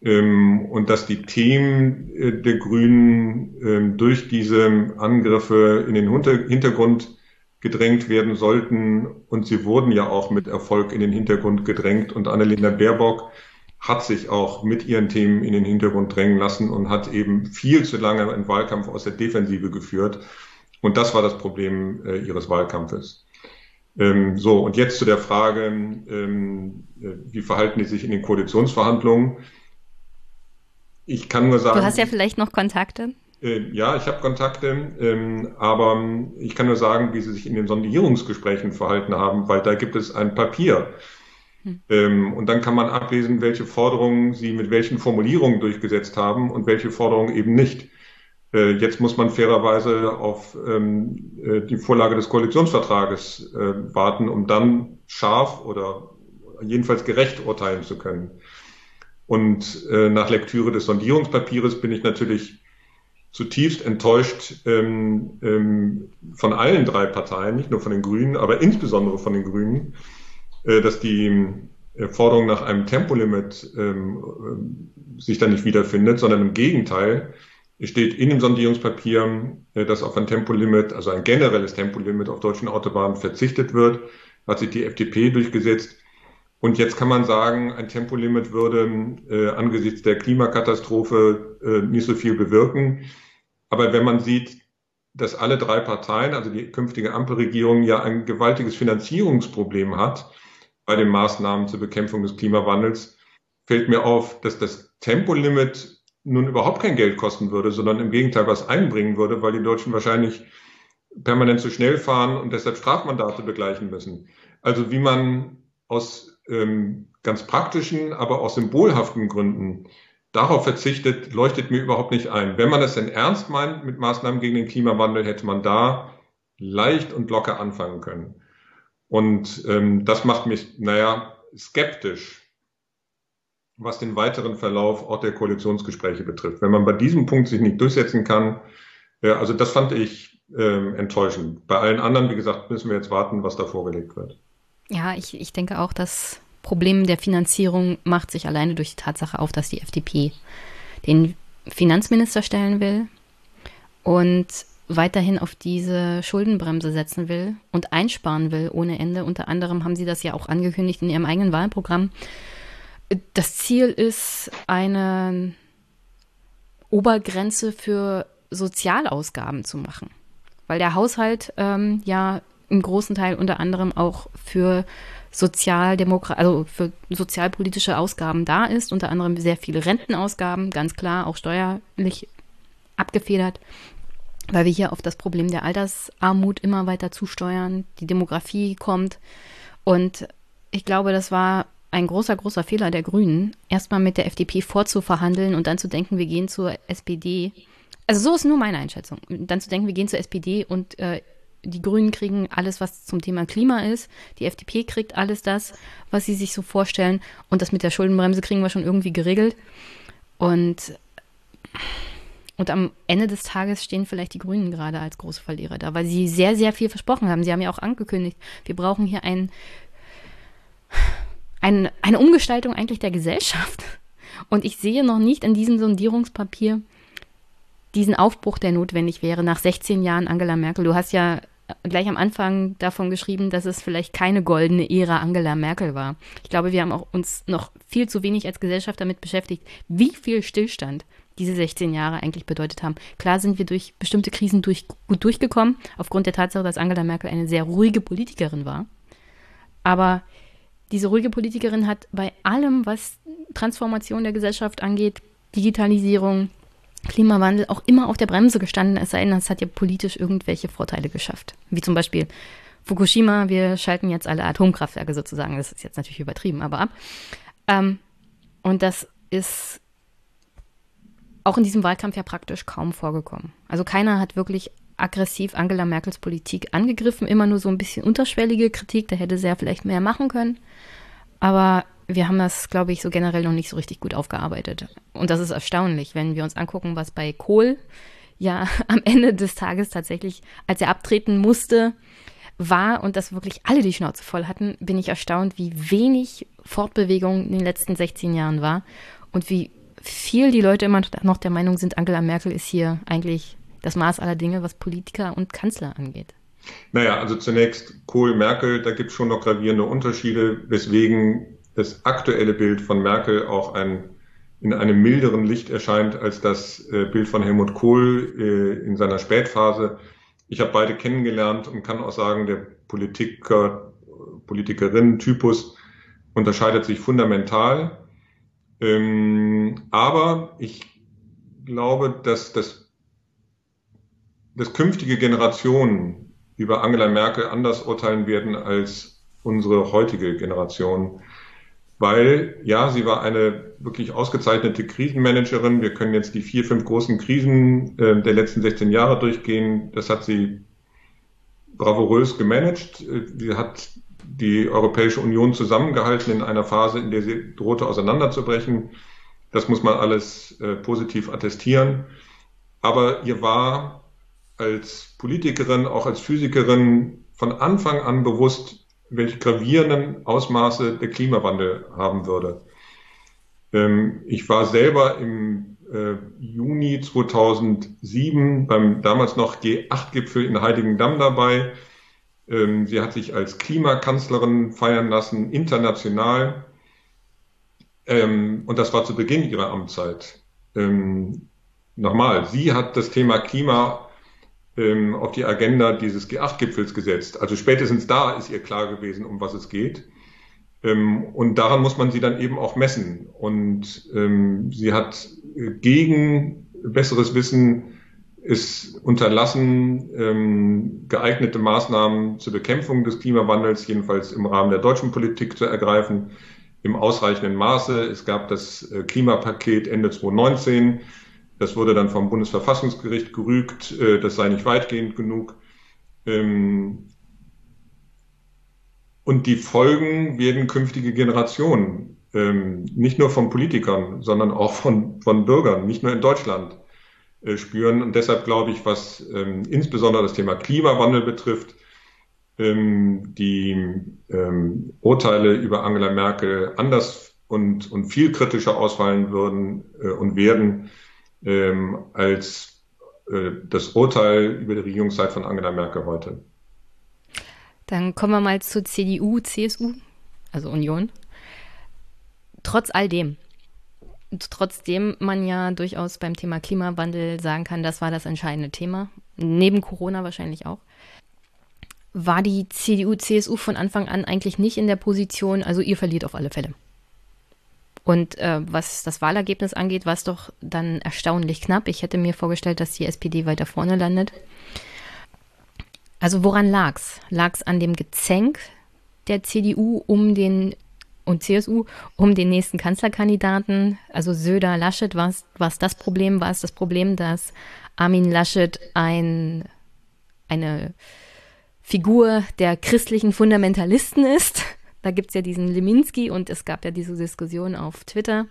ähm, und dass die Themen äh, der Grünen ähm, durch diese Angriffe in den Hintergrund gedrängt werden sollten. Und sie wurden ja auch mit Erfolg in den Hintergrund gedrängt. Und Annalena Baerbock hat sich auch mit ihren Themen in den Hintergrund drängen lassen und hat eben viel zu lange einen Wahlkampf aus der Defensive geführt. Und das war das Problem äh, ihres Wahlkampfes. Ähm, so, und jetzt zu der Frage, ähm, äh, wie verhalten die sich in den Koalitionsverhandlungen? Ich kann nur sagen. Du hast ja vielleicht noch Kontakte. Äh, ja, ich habe Kontakte, ähm, aber ich kann nur sagen, wie sie sich in den Sondierungsgesprächen verhalten haben, weil da gibt es ein Papier. Hm. Ähm, und dann kann man ablesen, welche Forderungen sie mit welchen Formulierungen durchgesetzt haben und welche Forderungen eben nicht. Äh, jetzt muss man fairerweise auf ähm, äh, die Vorlage des Koalitionsvertrages äh, warten, um dann scharf oder jedenfalls gerecht urteilen zu können. Und äh, nach Lektüre des Sondierungspapiers bin ich natürlich zutiefst enttäuscht ähm, ähm, von allen drei Parteien, nicht nur von den Grünen, aber insbesondere von den Grünen, dass die äh, Forderung nach einem Tempolimit ähm, äh, sich da nicht wiederfindet, sondern im Gegenteil steht in dem Sondierungspapier, äh, dass auf ein Tempolimit, also ein generelles Tempolimit auf deutschen Autobahnen verzichtet wird, hat sich die FDP durchgesetzt. Und jetzt kann man sagen, ein Tempolimit würde äh, angesichts der Klimakatastrophe äh, nicht so viel bewirken. Aber wenn man sieht, dass alle drei Parteien, also die künftige Ampelregierung, ja ein gewaltiges Finanzierungsproblem hat bei den Maßnahmen zur Bekämpfung des Klimawandels, fällt mir auf, dass das Tempolimit nun überhaupt kein Geld kosten würde, sondern im Gegenteil was einbringen würde, weil die Deutschen wahrscheinlich permanent zu schnell fahren und deshalb Strafmandate begleichen müssen. Also wie man aus ähm, ganz praktischen, aber auch symbolhaften Gründen darauf verzichtet, leuchtet mir überhaupt nicht ein. Wenn man es denn ernst meint mit Maßnahmen gegen den Klimawandel, hätte man da leicht und locker anfangen können. Und ähm, das macht mich, naja, skeptisch, was den weiteren Verlauf auch der Koalitionsgespräche betrifft. Wenn man bei diesem Punkt sich nicht durchsetzen kann, äh, also das fand ich äh, enttäuschend. Bei allen anderen, wie gesagt, müssen wir jetzt warten, was da vorgelegt wird. Ja, ich, ich denke auch, das Problem der Finanzierung macht sich alleine durch die Tatsache auf, dass die FDP den Finanzminister stellen will und weiterhin auf diese Schuldenbremse setzen will und einsparen will ohne Ende. Unter anderem haben sie das ja auch angekündigt in ihrem eigenen Wahlprogramm. Das Ziel ist eine Obergrenze für Sozialausgaben zu machen, weil der Haushalt ähm, ja im großen Teil unter anderem auch für Sozialdemokrat, also für sozialpolitische Ausgaben da ist, unter anderem sehr viele Rentenausgaben, ganz klar auch steuerlich abgefedert, weil wir hier auf das Problem der Altersarmut immer weiter zusteuern, die Demografie kommt und ich glaube, das war ein großer, großer Fehler der Grünen, erstmal mit der FDP vorzuverhandeln und dann zu denken, wir gehen zur SPD. Also so ist nur meine Einschätzung. Dann zu denken, wir gehen zur SPD und äh, die Grünen kriegen alles, was zum Thema Klima ist. Die FDP kriegt alles das, was sie sich so vorstellen. Und das mit der Schuldenbremse kriegen wir schon irgendwie geregelt. Und, und am Ende des Tages stehen vielleicht die Grünen gerade als große Verlierer da, weil sie sehr, sehr viel versprochen haben. Sie haben ja auch angekündigt, wir brauchen hier ein, ein, eine Umgestaltung eigentlich der Gesellschaft. Und ich sehe noch nicht in diesem Sondierungspapier, diesen Aufbruch, der notwendig wäre nach 16 Jahren Angela Merkel. Du hast ja gleich am Anfang davon geschrieben, dass es vielleicht keine goldene Ära Angela Merkel war. Ich glaube, wir haben auch uns noch viel zu wenig als Gesellschaft damit beschäftigt, wie viel Stillstand diese 16 Jahre eigentlich bedeutet haben. Klar sind wir durch bestimmte Krisen durch, gut durchgekommen, aufgrund der Tatsache, dass Angela Merkel eine sehr ruhige Politikerin war. Aber diese ruhige Politikerin hat bei allem, was Transformation der Gesellschaft angeht, Digitalisierung, Klimawandel auch immer auf der Bremse gestanden, es sei denn, es hat ja politisch irgendwelche Vorteile geschafft. Wie zum Beispiel Fukushima, wir schalten jetzt alle Atomkraftwerke sozusagen, das ist jetzt natürlich übertrieben, aber ab. Ähm, und das ist auch in diesem Wahlkampf ja praktisch kaum vorgekommen. Also keiner hat wirklich aggressiv Angela Merkels Politik angegriffen, immer nur so ein bisschen unterschwellige Kritik, da hätte sie ja vielleicht mehr machen können. Aber wir haben das, glaube ich, so generell noch nicht so richtig gut aufgearbeitet. Und das ist erstaunlich, wenn wir uns angucken, was bei Kohl ja (laughs) am Ende des Tages tatsächlich, als er abtreten musste, war und dass wirklich alle die Schnauze voll hatten, bin ich erstaunt, wie wenig Fortbewegung in den letzten 16 Jahren war und wie viel die Leute immer noch der Meinung sind, Angela Merkel ist hier eigentlich das Maß aller Dinge, was Politiker und Kanzler angeht. Naja, also zunächst Kohl, Merkel, da gibt es schon noch gravierende Unterschiede, weswegen das aktuelle Bild von Merkel auch ein, in einem milderen Licht erscheint als das äh, Bild von Helmut Kohl äh, in seiner Spätphase. Ich habe beide kennengelernt und kann auch sagen, der Politiker, Politikerin-Typus unterscheidet sich fundamental. Ähm, aber ich glaube, dass das, dass künftige Generationen über Angela Merkel anders urteilen werden als unsere heutige Generation weil ja, sie war eine wirklich ausgezeichnete Krisenmanagerin. Wir können jetzt die vier, fünf großen Krisen äh, der letzten 16 Jahre durchgehen. Das hat sie bravourös gemanagt. Sie hat die Europäische Union zusammengehalten in einer Phase, in der sie drohte auseinanderzubrechen. Das muss man alles äh, positiv attestieren. Aber ihr war als Politikerin, auch als Physikerin von Anfang an bewusst, welche gravierenden Ausmaße der Klimawandel haben würde. Ähm, ich war selber im äh, Juni 2007 beim damals noch G8-Gipfel in Heiligendamm dabei. Ähm, sie hat sich als Klimakanzlerin feiern lassen, international. Ähm, und das war zu Beginn ihrer Amtszeit. nochmal, sie hat das Thema Klima ähm, auf die Agenda dieses G8-Gipfels gesetzt. Also spätestens da ist ihr klar gewesen, um was es geht. Ähm, und daran muss man sie dann eben auch messen. Und ähm, sie hat gegen besseres Wissen es unterlassen, ähm, geeignete Maßnahmen zur Bekämpfung des Klimawandels, jedenfalls im Rahmen der deutschen Politik zu ergreifen, im ausreichenden Maße. Es gab das äh, Klimapaket Ende 2019. Das wurde dann vom Bundesverfassungsgericht gerügt. Äh, das sei nicht weitgehend genug. Ähm, und die Folgen werden künftige Generationen, ähm, nicht nur von Politikern, sondern auch von, von Bürgern, nicht nur in Deutschland, spüren. Und deshalb glaube ich, was ähm, insbesondere das Thema Klimawandel betrifft, ähm, die ähm, Urteile über Angela Merkel anders und, und viel kritischer ausfallen würden äh, und werden ähm, als äh, das Urteil über die Regierungszeit von Angela Merkel heute. Dann kommen wir mal zur CDU, CSU, also Union. Trotz all dem, trotzdem man ja durchaus beim Thema Klimawandel sagen kann, das war das entscheidende Thema, neben Corona wahrscheinlich auch, war die CDU, CSU von Anfang an eigentlich nicht in der Position, also ihr verliert auf alle Fälle. Und äh, was das Wahlergebnis angeht, war es doch dann erstaunlich knapp. Ich hätte mir vorgestellt, dass die SPD weiter vorne landet. Also woran lag's? Lag's an dem Gezänk der CDU um den und CSU um den nächsten Kanzlerkandidaten? Also Söder, Laschet, war es das Problem? War es das Problem, dass Armin Laschet ein, eine Figur der christlichen Fundamentalisten ist? (laughs) Da gibt es ja diesen Leminski und es gab ja diese Diskussion auf Twitter.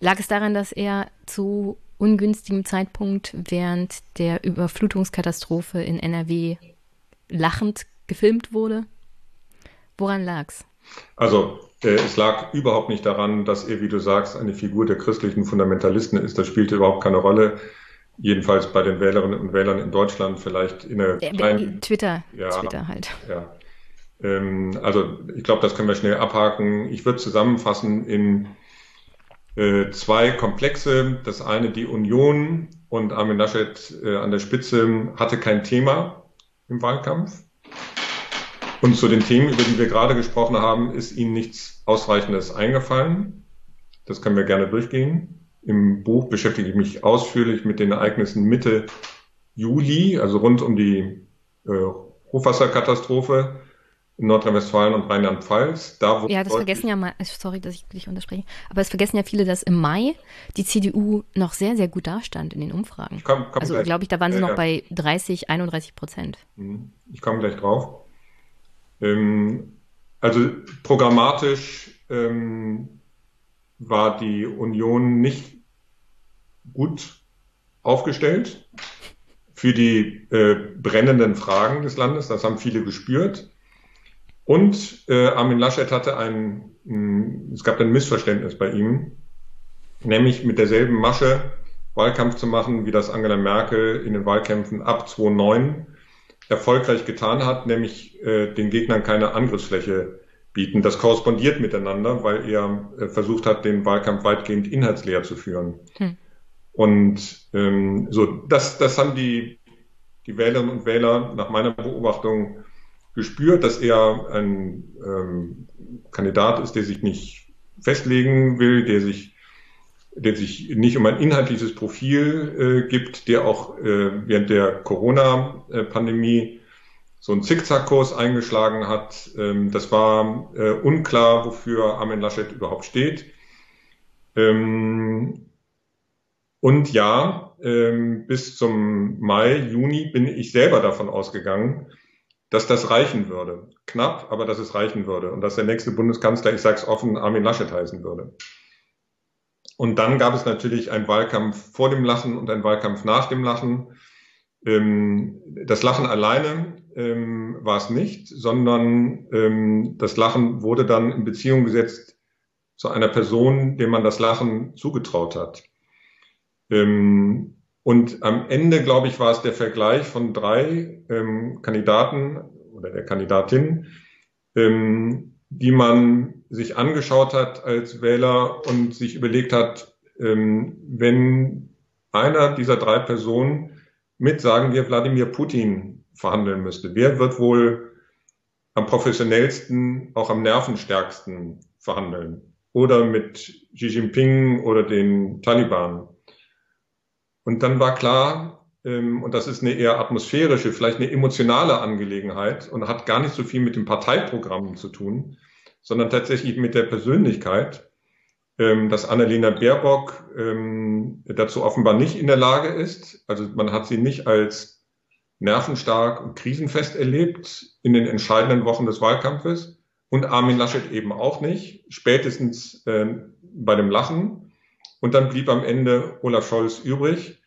Lag es daran, dass er zu ungünstigem Zeitpunkt während der Überflutungskatastrophe in NRW lachend gefilmt wurde? Woran lag's? Also es lag überhaupt nicht daran, dass er, wie du sagst, eine Figur der christlichen Fundamentalisten ist. Das spielte überhaupt keine Rolle. Jedenfalls bei den Wählerinnen und Wählern in Deutschland vielleicht in einer äh, kleinen, Twitter, ja, Twitter halt. Ja. Ähm, also ich glaube, das können wir schnell abhaken. Ich würde zusammenfassen in äh, zwei Komplexe. Das eine die Union und Armin Laschet äh, an der Spitze hatte kein Thema im Wahlkampf. Und zu den Themen, über die wir gerade gesprochen haben, ist Ihnen nichts Ausreichendes eingefallen. Das können wir gerne durchgehen. Im Buch beschäftige ich mich ausführlich mit den Ereignissen Mitte Juli, also rund um die äh, Hochwasserkatastrophe in Nordrhein-Westfalen und Rheinland-Pfalz. Da, ja, das vergessen ja mal, sorry, dass ich dich unterspreche, aber es vergessen ja viele, dass im Mai die CDU noch sehr, sehr gut dastand in den Umfragen. Ich komm, komm also glaube ich, da waren sie äh, noch bei 30, 31 Prozent. Mhm. Ich komme gleich drauf. Ähm, also programmatisch ähm, war die Union nicht gut aufgestellt für die äh, brennenden Fragen des Landes. Das haben viele gespürt. Und äh, Armin Laschet hatte ein, mh, es gab ein Missverständnis bei ihm, nämlich mit derselben Masche Wahlkampf zu machen, wie das Angela Merkel in den Wahlkämpfen ab 2009 erfolgreich getan hat, nämlich äh, den Gegnern keine Angriffsfläche bieten. Das korrespondiert miteinander, weil er äh, versucht hat, den Wahlkampf weitgehend inhaltsleer zu führen. Hm. Und ähm, so, das, das haben die, die Wählerinnen und Wähler nach meiner Beobachtung gespürt, dass er ein ähm, Kandidat ist, der sich nicht festlegen will, der sich der sich nicht um ein inhaltliches Profil äh, gibt, der auch äh, während der Corona-Pandemie so einen Zickzackkurs eingeschlagen hat. Ähm, das war äh, unklar, wofür Armin Laschet überhaupt steht. Ähm, und ja, ähm, bis zum Mai, Juni bin ich selber davon ausgegangen, dass das reichen würde. Knapp, aber dass es reichen würde. Und dass der nächste Bundeskanzler, ich sage es offen, Armin Laschet heißen würde. Und dann gab es natürlich einen Wahlkampf vor dem Lachen und einen Wahlkampf nach dem Lachen. Ähm, das Lachen alleine ähm, war es nicht, sondern ähm, das Lachen wurde dann in Beziehung gesetzt zu einer Person, der man das Lachen zugetraut hat. Ähm, und am Ende, glaube ich, war es der Vergleich von drei ähm, Kandidaten oder der Kandidatin, ähm, die man sich angeschaut hat als Wähler und sich überlegt hat, ähm, wenn einer dieser drei Personen mit, sagen wir, Wladimir Putin verhandeln müsste. Wer wird wohl am professionellsten, auch am nervenstärksten verhandeln? Oder mit Xi Jinping oder den Taliban? Und dann war klar, und das ist eine eher atmosphärische, vielleicht eine emotionale Angelegenheit und hat gar nicht so viel mit dem Parteiprogramm zu tun, sondern tatsächlich mit der Persönlichkeit, ähm, dass Annalena Baerbock ähm, dazu offenbar nicht in der Lage ist. Also man hat sie nicht als nervenstark und krisenfest erlebt in den entscheidenden Wochen des Wahlkampfes und Armin Laschet eben auch nicht, spätestens bei dem Lachen. Und dann blieb am Ende Olaf Scholz übrig,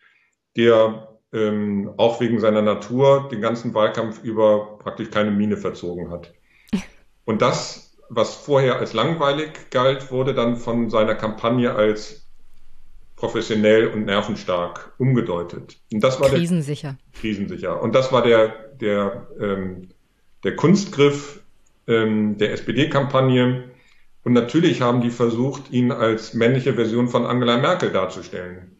der ähm, auch wegen seiner Natur den ganzen Wahlkampf über praktisch keine Miene verzogen hat. (laughs) Und das, was vorher als langweilig galt, wurde dann von seiner Kampagne als professionell und nervenstark umgedeutet. Und das war krisensicher. Der, krisensicher. Und das war der, der, ähm, der Kunstgriff ähm, der SPD-Kampagne. Und natürlich haben die versucht, ihn als männliche Version von Angela Merkel darzustellen.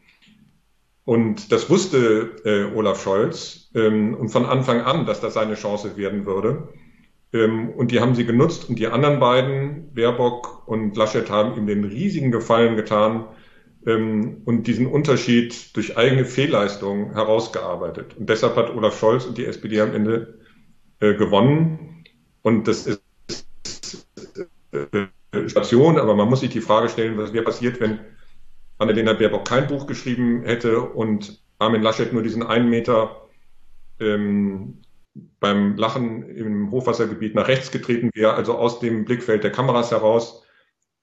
Und das wusste äh, Olaf Scholz ähm, und von Anfang an, dass das seine Chance werden würde. Ähm, und die haben sie genutzt und die anderen beiden, Baerbock und Laschet, haben ihm den riesigen Gefallen getan ähm, und diesen Unterschied durch eigene Fehlleistungen herausgearbeitet. Und deshalb hat Olaf Scholz und die SPD am Ende äh, gewonnen. Und das ist äh, Station, aber man muss sich die Frage stellen, was wäre passiert, wenn Annalena Baerbock kein Buch geschrieben hätte und Armin Laschet nur diesen einen Meter ähm, beim Lachen im Hochwassergebiet nach rechts getreten wäre, also aus dem Blickfeld der Kameras heraus.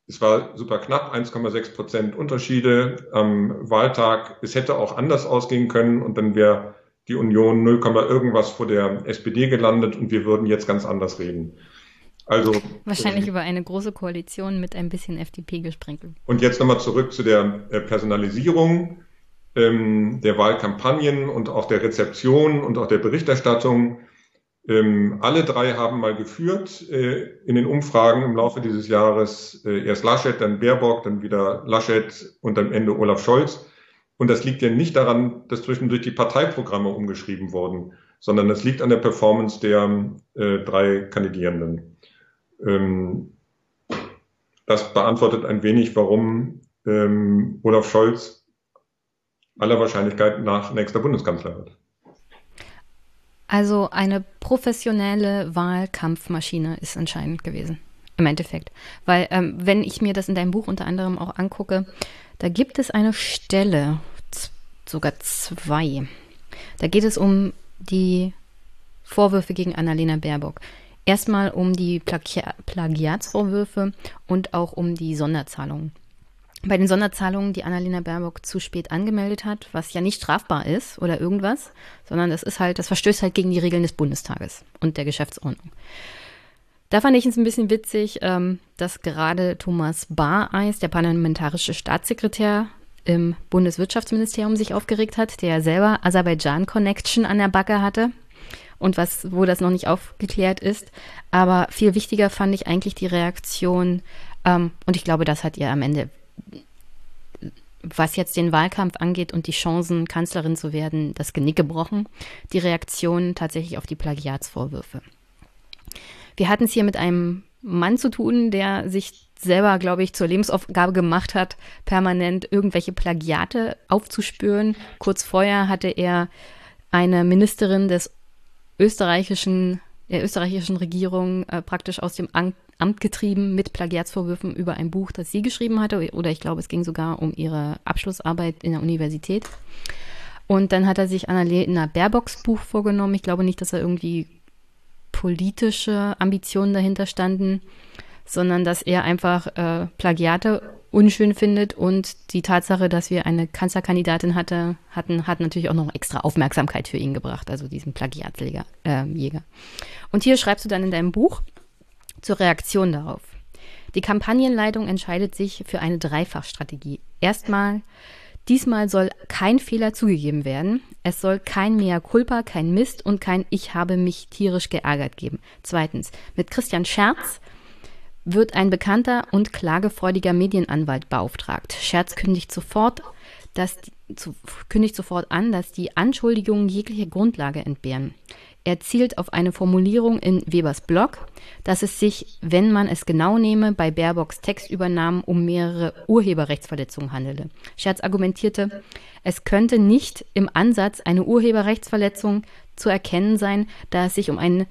Es war super knapp, 1,6 Prozent Unterschiede am Wahltag. Es hätte auch anders ausgehen können und dann wäre die Union 0, irgendwas vor der SPD gelandet und wir würden jetzt ganz anders reden. Also wahrscheinlich ähm, über eine große Koalition mit ein bisschen FDP gesprenkelt. Und jetzt nochmal zurück zu der äh, Personalisierung ähm, der Wahlkampagnen und auch der Rezeption und auch der Berichterstattung. Ähm, alle drei haben mal geführt äh, in den Umfragen im Laufe dieses Jahres. Äh, erst Laschet, dann Baerbock, dann wieder Laschet und am Ende Olaf Scholz. Und das liegt ja nicht daran, dass zwischendurch die Parteiprogramme umgeschrieben wurden, sondern das liegt an der Performance der äh, drei Kandidierenden. Ähm, das beantwortet ein wenig, warum ähm, Olaf Scholz aller Wahrscheinlichkeit nach nächster Bundeskanzler wird. Also eine professionelle Wahlkampfmaschine ist entscheidend gewesen, im Endeffekt. Weil ähm, wenn ich mir das in deinem Buch unter anderem auch angucke, da gibt es eine Stelle, sogar zwei. Da geht es um die Vorwürfe gegen Annalena Baerbock. Erstmal um die Plagi Plagiatsvorwürfe und auch um die Sonderzahlungen. Bei den Sonderzahlungen, die Annalena Baerbock zu spät angemeldet hat, was ja nicht strafbar ist oder irgendwas, sondern das ist halt, das verstößt halt gegen die Regeln des Bundestages und der Geschäftsordnung. Da fand ich es ein bisschen witzig, ähm, dass gerade Thomas Bareis, der parlamentarische Staatssekretär im Bundeswirtschaftsministerium, sich aufgeregt hat, der ja selber Aserbaidschan-Connection an der Backe hatte und was, wo das noch nicht aufgeklärt ist. Aber viel wichtiger fand ich eigentlich die Reaktion, ähm, und ich glaube, das hat ihr am Ende, was jetzt den Wahlkampf angeht und die Chancen, Kanzlerin zu werden, das Genick gebrochen, die Reaktion tatsächlich auf die Plagiatsvorwürfe. Wir hatten es hier mit einem Mann zu tun, der sich selber, glaube ich, zur Lebensaufgabe gemacht hat, permanent irgendwelche Plagiate aufzuspüren. Kurz vorher hatte er eine Ministerin des österreichischen, der österreichischen Regierung äh, praktisch aus dem Amt, Amt getrieben mit Plagiatsvorwürfen über ein Buch, das sie geschrieben hatte. Oder ich glaube, es ging sogar um ihre Abschlussarbeit in der Universität. Und dann hat er sich Annalena Baerbocks Buch vorgenommen. Ich glaube nicht, dass er irgendwie politische Ambitionen dahinter standen, sondern dass er einfach äh, Plagiate unschön findet und die Tatsache, dass wir eine Kanzlerkandidatin hatte, hatten, hat natürlich auch noch extra Aufmerksamkeit für ihn gebracht, also diesen Plagiatsjäger. Äh, und hier schreibst du dann in deinem Buch zur Reaktion darauf. Die Kampagnenleitung entscheidet sich für eine Dreifachstrategie. Erstmal, diesmal soll kein Fehler zugegeben werden. Es soll kein Mea culpa, kein Mist und kein Ich habe mich tierisch geärgert geben. Zweitens, mit Christian Scherz wird ein bekannter und klagefreudiger Medienanwalt beauftragt. Scherz kündigt sofort dass zu, kündigt sofort an, dass die Anschuldigungen jegliche Grundlage entbehren. Er zielt auf eine Formulierung in Webers Blog, dass es sich, wenn man es genau nehme, bei Baerbocks Textübernahmen um mehrere Urheberrechtsverletzungen handele. Scherz argumentierte, es könnte nicht im Ansatz eine Urheberrechtsverletzung zu erkennen sein, da es sich um eine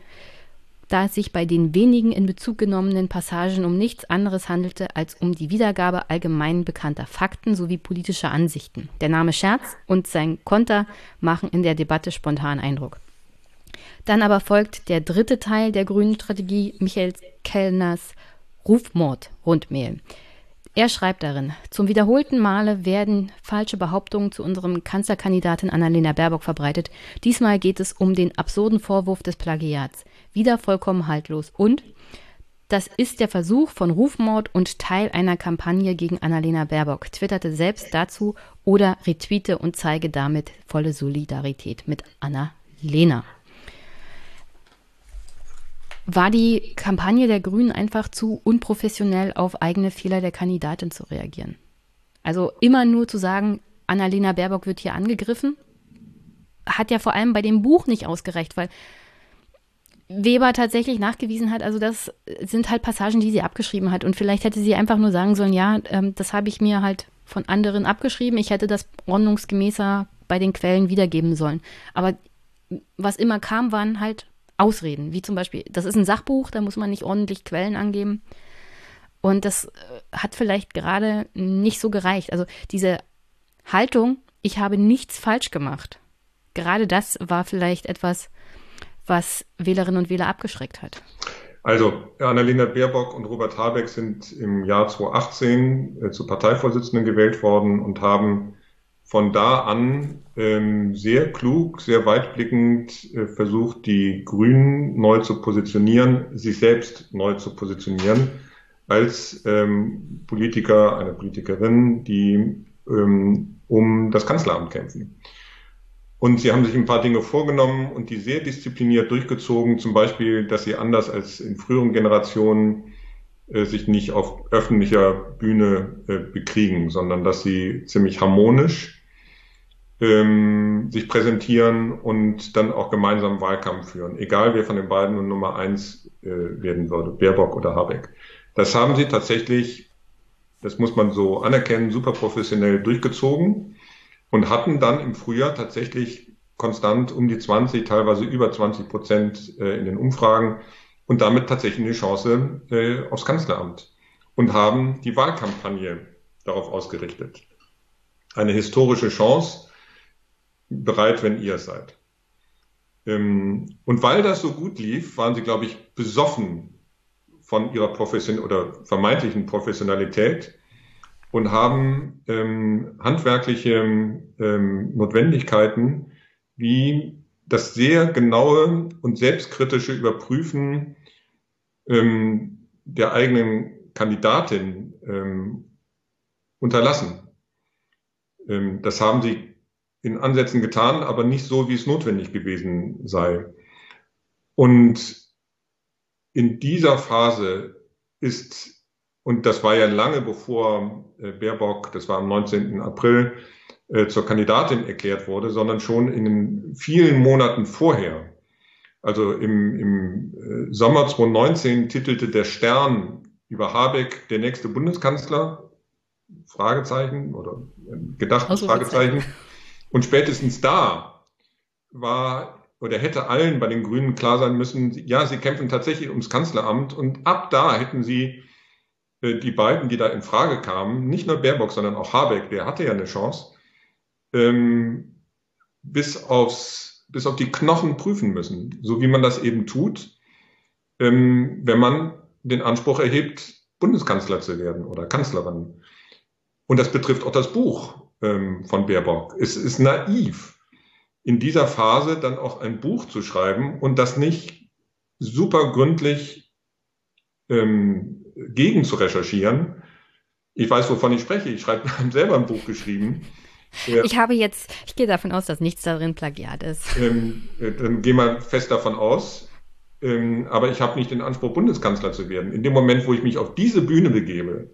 da es sich bei den wenigen in Bezug genommenen Passagen um nichts anderes handelte als um die Wiedergabe allgemein bekannter Fakten sowie politischer Ansichten. Der Name Scherz und sein Konter machen in der Debatte spontan Eindruck. Dann aber folgt der dritte Teil der grünen Strategie Michael Kellners Rufmord-Rundmail. Er schreibt darin, zum wiederholten Male werden falsche Behauptungen zu unserem Kanzlerkandidatin Annalena Baerbock verbreitet. Diesmal geht es um den absurden Vorwurf des Plagiats. Wieder vollkommen haltlos. Und das ist der Versuch von Rufmord und Teil einer Kampagne gegen Annalena Baerbock. Twitterte selbst dazu oder retweete und zeige damit volle Solidarität mit Annalena. War die Kampagne der Grünen einfach zu unprofessionell auf eigene Fehler der Kandidatin zu reagieren? Also immer nur zu sagen, Annalena Baerbock wird hier angegriffen, hat ja vor allem bei dem Buch nicht ausgereicht, weil Weber tatsächlich nachgewiesen hat, also das sind halt Passagen, die sie abgeschrieben hat. Und vielleicht hätte sie einfach nur sagen sollen, ja, ähm, das habe ich mir halt von anderen abgeschrieben. Ich hätte das ordnungsgemäßer bei den Quellen wiedergeben sollen. Aber was immer kam, waren halt Ausreden, wie zum Beispiel, das ist ein Sachbuch, da muss man nicht ordentlich Quellen angeben. Und das äh, hat vielleicht gerade nicht so gereicht. Also diese Haltung, ich habe nichts falsch gemacht. Gerade das war vielleicht etwas, was Wählerinnen und Wähler abgeschreckt hat. Also Annalena Baerbock und Robert Habeck sind im Jahr 2018 äh, zu Parteivorsitzenden gewählt worden und haben von da an ähm, sehr klug, sehr weitblickend äh, versucht, die Grünen neu zu positionieren, sich selbst neu zu positionieren als ähm, Politiker, eine Politikerin, die ähm, um das Kanzleramt kämpfen. Und sie haben sich ein paar Dinge vorgenommen und die sehr diszipliniert durchgezogen, zum Beispiel, dass sie anders als in früheren Generationen äh, sich nicht auf öffentlicher Bühne äh, bekriegen, sondern dass sie ziemlich harmonisch ähm, sich präsentieren und dann auch gemeinsam Wahlkampf führen, egal wer von den beiden nun Nummer eins äh, werden würde, Baerbock oder Habeck. Das haben sie tatsächlich, das muss man so anerkennen, super professionell durchgezogen und hatten dann im Frühjahr tatsächlich konstant um die 20, teilweise über 20 Prozent äh, in den Umfragen und damit tatsächlich eine Chance äh, aufs Kanzleramt und haben die Wahlkampagne darauf ausgerichtet. Eine historische Chance, bereit, wenn ihr seid. Ähm, und weil das so gut lief, waren sie, glaube ich, besoffen von ihrer Profession oder vermeintlichen Professionalität und haben ähm, handwerkliche ähm, Notwendigkeiten wie das sehr genaue und selbstkritische Überprüfen ähm, der eigenen Kandidatin ähm, unterlassen. Ähm, das haben sie in Ansätzen getan, aber nicht so, wie es notwendig gewesen sei. Und in dieser Phase ist, und das war ja lange bevor äh, Baerbock, das war am 19. April, äh, zur Kandidatin erklärt wurde, sondern schon in den vielen Monaten vorher. Also im, im äh, Sommer 2019 titelte der Stern über Habeck der nächste Bundeskanzler, Fragezeichen oder gedachtes Fragezeichen. Und spätestens da war oder hätte allen bei den Grünen klar sein müssen, ja, sie kämpfen tatsächlich ums Kanzleramt und ab da hätten sie die beiden, die da in Frage kamen, nicht nur Baerbock, sondern auch Habeck, der hatte ja eine Chance, ähm, bis aufs, bis auf die Knochen prüfen müssen, so wie man das eben tut, ähm, wenn man den Anspruch erhebt, Bundeskanzler zu werden oder Kanzlerin. Und das betrifft auch das Buch ähm, von Baerbock. Es ist naiv, in dieser Phase dann auch ein Buch zu schreiben und das nicht super gründlich ähm, gegen zu recherchieren. Ich weiß, wovon ich spreche. Ich schreibe (laughs) selber ein Buch geschrieben. Ich habe jetzt, ich gehe davon aus, dass nichts darin Plagiat ist. Ähm, äh, dann gehen wir fest davon aus. Ähm, aber ich habe nicht den Anspruch, Bundeskanzler zu werden. In dem Moment, wo ich mich auf diese Bühne begebe,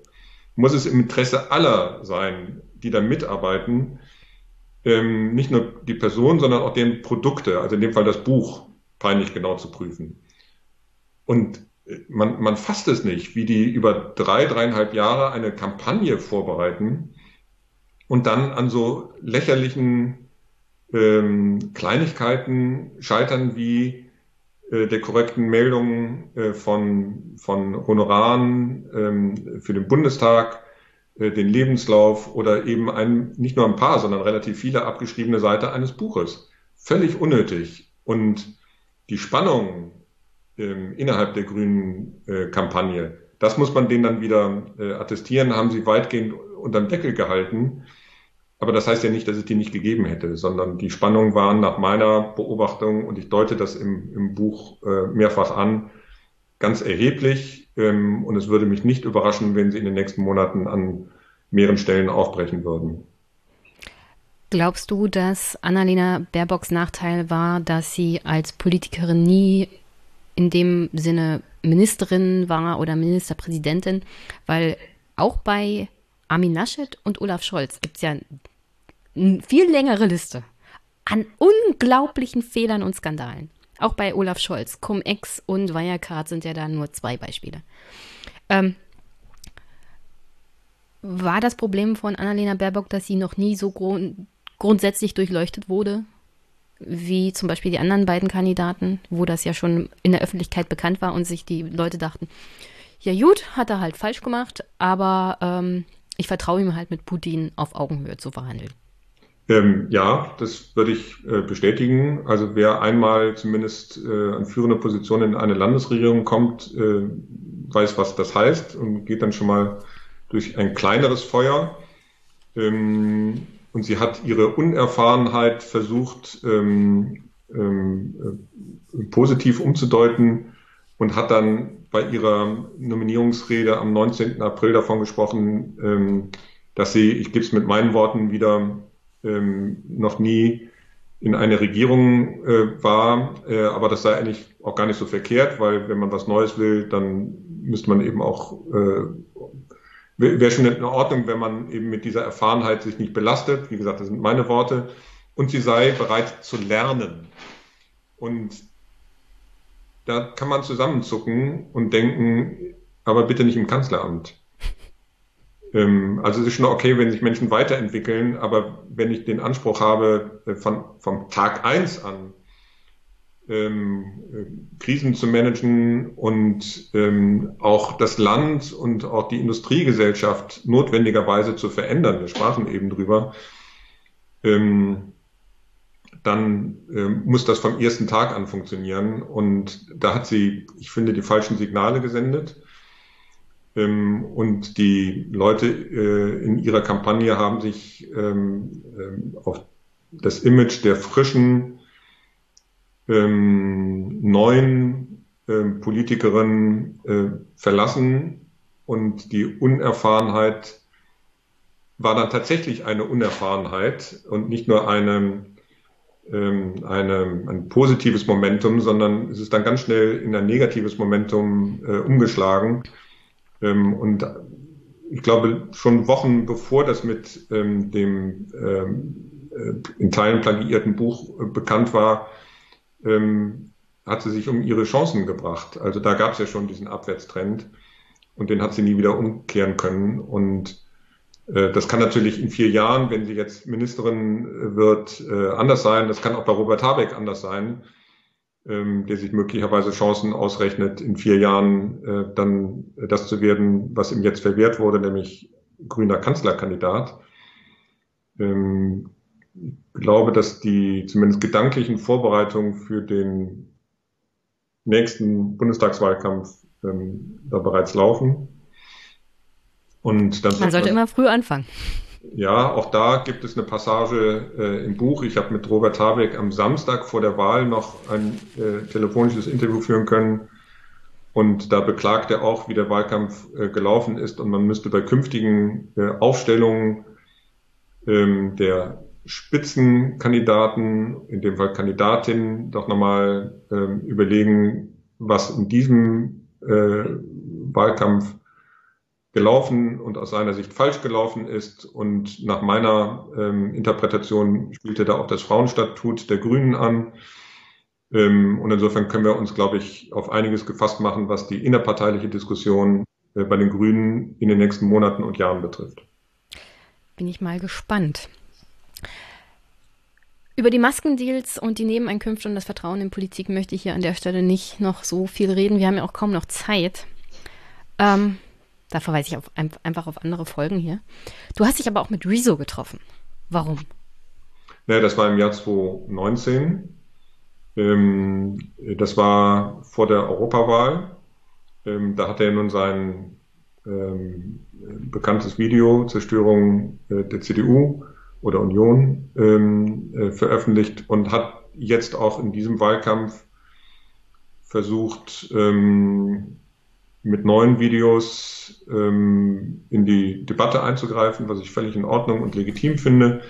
muss es im Interesse aller sein, die da mitarbeiten, ähm, nicht nur die Person, sondern auch deren Produkte, also in dem Fall das Buch, peinlich genau zu prüfen. Und man, man fasst es nicht, wie die über drei, dreieinhalb Jahre eine Kampagne vorbereiten und dann an so lächerlichen ähm, Kleinigkeiten scheitern wie äh, der korrekten Meldung äh, von, von Honoraren ähm, für den Bundestag, äh, den Lebenslauf oder eben ein, nicht nur ein paar, sondern relativ viele abgeschriebene Seite eines Buches. Völlig unnötig. Und die Spannung ähm, innerhalb der grünen äh, Kampagne, das muss man denen dann wieder äh, attestieren, haben sie weitgehend unterm Deckel gehalten. Aber das heißt ja nicht, dass es die nicht gegeben hätte, sondern die Spannungen waren nach meiner Beobachtung, und ich deute das im, im Buch äh, mehrfach an, ganz erheblich. Ähm, und es würde mich nicht überraschen, wenn sie in den nächsten Monaten an mehreren Stellen aufbrechen würden. Glaubst du, dass Annalena Baerbocks Nachteil war, dass sie als Politikerin nie in dem Sinne Ministerin war oder Ministerpräsidentin? Weil auch bei Armin Laschet und Olaf Scholz gibt es ja eine viel längere Liste an unglaublichen Fehlern und Skandalen. Auch bei Olaf Scholz, Cum-Ex und Wirecard sind ja da nur zwei Beispiele. Ähm, war das Problem von Annalena Baerbock, dass sie noch nie so grund grundsätzlich durchleuchtet wurde, wie zum Beispiel die anderen beiden Kandidaten, wo das ja schon in der Öffentlichkeit bekannt war und sich die Leute dachten, ja gut, hat er halt falsch gemacht, aber ähm, ich vertraue ihm halt mit Putin auf Augenhöhe zu verhandeln. Ähm, ja, das würde ich äh, bestätigen. Also wer einmal zumindest äh, an führende Position in eine Landesregierung kommt, äh, weiß, was das heißt und geht dann schon mal durch ein kleineres Feuer. Ähm, und sie hat ihre Unerfahrenheit versucht, ähm, ähm, äh, positiv umzudeuten und hat dann bei ihrer Nominierungsrede am 19. April davon gesprochen, ähm, dass sie, ich gebe es mit meinen Worten wieder, ähm, noch nie in einer Regierung äh, war, äh, aber das sei eigentlich auch gar nicht so verkehrt, weil wenn man was Neues will, dann müsste man eben auch, äh, wäre schon in Ordnung, wenn man eben mit dieser Erfahrenheit sich nicht belastet. Wie gesagt, das sind meine Worte. Und sie sei bereit zu lernen. Und da kann man zusammenzucken und denken, aber bitte nicht im Kanzleramt. (laughs) Ähm, also es ist schon okay, wenn sich Menschen weiterentwickeln, aber wenn ich den Anspruch habe, äh, von, vom Tag eins an ähm, äh, Krisen zu managen und ähm, auch das Land und auch die Industriegesellschaft notwendigerweise zu verändern, wir sprachen eben drüber, ähm, dann ähm, muss das vom ersten Tag an funktionieren. Und da hat sie, ich finde, die falschen Signale gesendet. Ähm, und die Leute äh, in ihrer Kampagne haben sich ähm, ähm, auf das Image der frischen, neuen Politikerin äh, verlassen und die Unerfahrenheit war dann tatsächlich eine Unerfahrenheit und nicht nur eine, eine, ein positives Momentum, sondern es ist dann ganz schnell in ein negatives Momentum äh, umgeschlagen. Ähm, und ich glaube, schon Wochen bevor das mit ähm, dem ähm, äh, in Teilen plagiierten Buch äh, bekannt war, ähm, hat sie sich um ihre Chancen gebracht. Also da gab es ja schon diesen Abwärtstrend und den hat sie nie wieder umkehren können. Und äh, das kann natürlich in vier Jahren, wenn sie jetzt Ministerin äh, wird, äh, anders sein. Das kann auch bei Robert Habeck anders sein ähm, der sich möglicherweise Chancen ausrechnet, in vier Jahren äh, dann das zu werden, was ihm jetzt verwehrt wurde, nämlich grüner Kanzlerkandidat. Ähm, glaube, dass die zumindest gedanklichen Vorbereitungen für den nächsten Bundestagswahlkampf ähm, da bereits laufen. Und dann Man sollte man, immer früh anfangen. Ja, auch da gibt es eine Passage äh, im Buch. Ich habe mit Robert Habeck am Samstag vor der Wahl noch ein äh, telefonisches Interview führen können. Und da beklagt er auch, wie der Wahlkampf äh, gelaufen ist. Und man müsste bei künftigen äh, Aufstellungen ähm, der Spitzenkandidaten, in dem Fall Kandidatinnen, doch nochmal ähm, überlegen, was in diesem äh, Wahlkampf gelaufen und aus seiner Sicht falsch gelaufen ist. Und nach meiner ähm, Interpretation spielte da auch das Frauenstatut der Grünen an. Ähm, und insofern können wir uns, glaube ich, auf einiges gefasst machen, was die innerparteiliche Diskussion äh, bei den Grünen in den nächsten Monaten und Jahren betrifft. Bin ich mal gespannt. Über die Maskendeals und die Nebeneinkünfte und das Vertrauen in Politik möchte ich hier an der Stelle nicht noch so viel reden. Wir haben ja auch kaum noch Zeit. Ähm, da verweise ich auf, einfach auf andere Folgen hier. Du hast dich aber auch mit Rezo getroffen. Warum? Naja, das war im Jahr 2019. Ähm, das war vor der Europawahl. Ähm, da hat er nun sein ähm, bekanntes Video Zerstörung äh, der CDU oder Union ähm, äh, veröffentlicht und hat jetzt auch in diesem Wahlkampf versucht, ähm, mit neuen Videos ähm, in die Debatte einzugreifen, was ich völlig in Ordnung und legitim finde.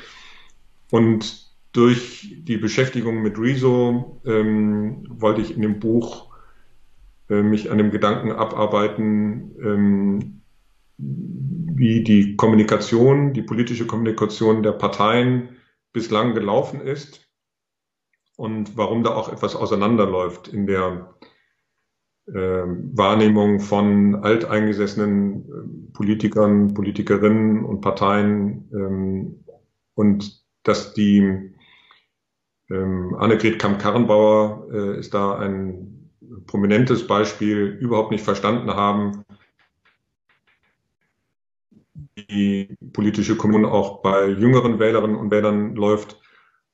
Und durch die Beschäftigung mit Rezo ähm, wollte ich in dem Buch äh, mich an dem Gedanken abarbeiten, ähm, wie die Kommunikation, die politische Kommunikation der Parteien bislang gelaufen ist und warum da auch etwas auseinanderläuft in der äh, Wahrnehmung von alteingesessenen äh, Politikern, Politikerinnen und Parteien ähm, und dass die ähm, Annegret Kamp-Karrenbauer äh, ist da ein prominentes Beispiel, überhaupt nicht verstanden haben, die politische Kommune auch bei jüngeren Wählerinnen und Wählern läuft.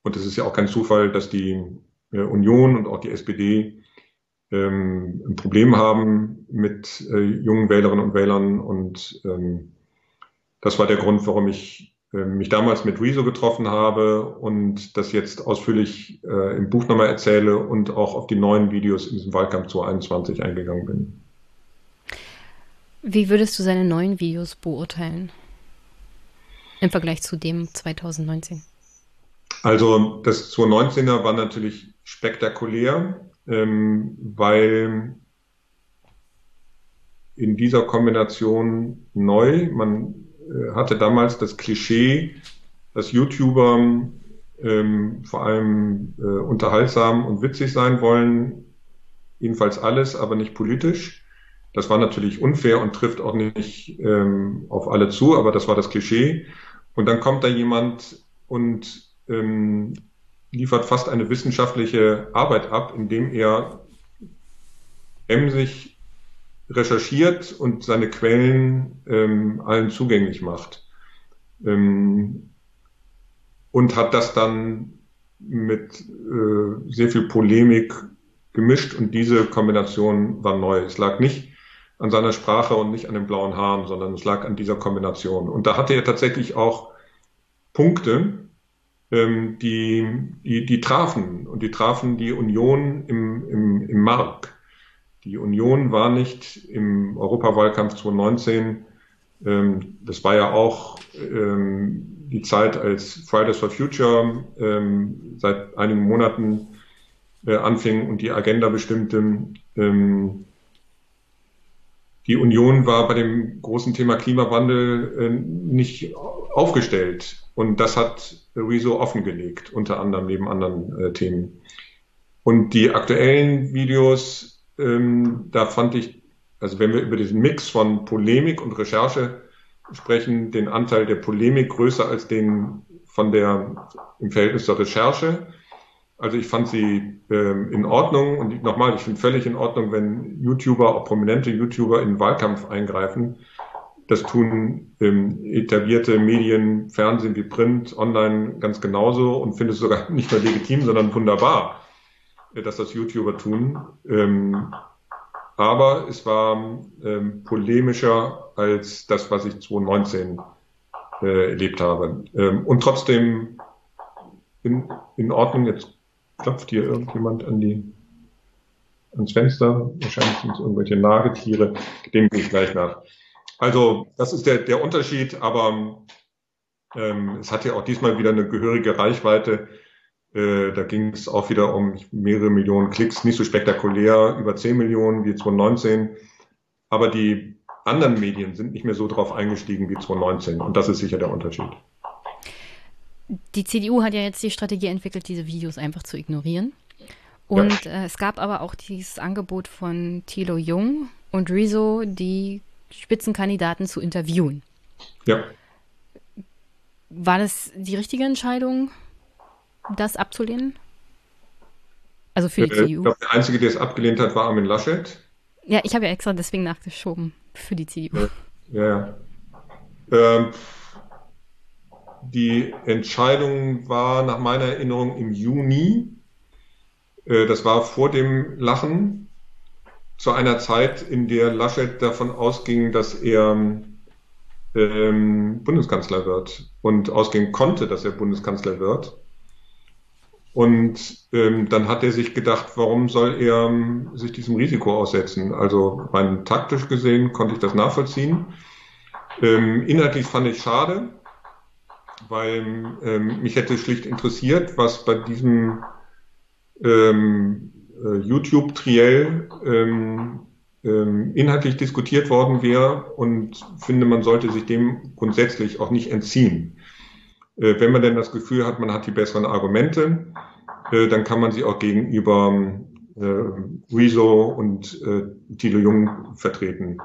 Und es ist ja auch kein Zufall, dass die äh, Union und auch die SPD ähm, ein Problem haben mit äh, jungen Wählerinnen und Wählern. Und ähm, das war der Grund, warum ich äh, mich damals mit Rezo getroffen habe und das jetzt ausführlich äh, im Buch nochmal erzähle und auch auf die neuen Videos in diesem Wahlkampf 2021 eingegangen bin. Wie würdest du seine neuen Videos beurteilen im Vergleich zu dem 2019? Also das 2019er war natürlich spektakulär, ähm, weil in dieser Kombination neu, man äh, hatte damals das Klischee, dass YouTuber ähm, vor allem äh, unterhaltsam und witzig sein wollen, jedenfalls alles, aber nicht politisch. Das war natürlich unfair und trifft auch nicht ähm, auf alle zu, aber das war das Klischee. Und dann kommt da jemand und ähm, liefert fast eine wissenschaftliche Arbeit ab, indem er emsig recherchiert und seine Quellen ähm, allen zugänglich macht. Ähm, und hat das dann mit äh, sehr viel Polemik gemischt und diese Kombination war neu. Es lag nicht an seiner Sprache und nicht an den blauen Haaren, sondern es lag an dieser Kombination. Und da hatte er tatsächlich auch Punkte, ähm, die, die, die trafen und die trafen die Union im, im, im Mark. Die Union war nicht im Europawahlkampf 2019, ähm, das war ja auch ähm, die Zeit, als Fridays for Future ähm, seit einigen Monaten äh, anfing und die Agenda bestimmte. Ähm, die Union war bei dem großen Thema Klimawandel äh, nicht aufgestellt. Und das hat Rezo offengelegt, unter anderem neben anderen äh, Themen. Und die aktuellen Videos ähm, da fand ich, also wenn wir über diesen Mix von Polemik und Recherche sprechen, den Anteil der Polemik größer als den von der im Verhältnis zur Recherche. Also ich fand sie ähm, in Ordnung und nochmal, ich finde völlig in Ordnung, wenn YouTuber, auch prominente YouTuber in Wahlkampf eingreifen. Das tun ähm, etablierte Medien, Fernsehen wie Print, Online ganz genauso und finde es sogar (laughs) nicht nur legitim, sondern wunderbar dass das YouTuber tun. Ähm, aber es war ähm, polemischer als das, was ich 2019 äh, erlebt habe. Ähm, und trotzdem in, in Ordnung. Jetzt klopft hier irgendjemand an die ans Fenster. Wahrscheinlich sind es irgendwelche Nagetiere. Dem gehe ich gleich nach. Also das ist der, der Unterschied, aber ähm, es hat ja auch diesmal wieder eine gehörige Reichweite. Äh, da ging es auch wieder um mehrere Millionen Klicks, nicht so spektakulär, über 10 Millionen wie 2019. Aber die anderen Medien sind nicht mehr so drauf eingestiegen wie 2019. Und das ist sicher der Unterschied. Die CDU hat ja jetzt die Strategie entwickelt, diese Videos einfach zu ignorieren. Und ja. äh, es gab aber auch dieses Angebot von Thilo Jung und Rezo, die Spitzenkandidaten zu interviewen. Ja. War das die richtige Entscheidung, das abzulehnen? Also für die äh, CDU? Ich glaube, der Einzige, der es abgelehnt hat, war Armin Laschet. Ja, ich habe ja extra deswegen nachgeschoben für die CDU. Ja, ja. Ähm, die Entscheidung war nach meiner Erinnerung im Juni. Äh, das war vor dem Lachen, zu einer Zeit, in der Laschet davon ausging, dass er ähm, Bundeskanzler wird und ausgehen konnte, dass er Bundeskanzler wird. Und ähm, dann hat er sich gedacht, warum soll er ähm, sich diesem Risiko aussetzen? Also rein taktisch gesehen konnte ich das nachvollziehen. Ähm, inhaltlich fand ich schade, weil ähm, mich hätte schlicht interessiert, was bei diesem ähm, äh, YouTube-Triell ähm, ähm, inhaltlich diskutiert worden wäre und finde, man sollte sich dem grundsätzlich auch nicht entziehen. Äh, wenn man denn das Gefühl hat, man hat die besseren Argumente, äh, dann kann man sie auch gegenüber äh, Rezo und äh, Thilo Jung vertreten.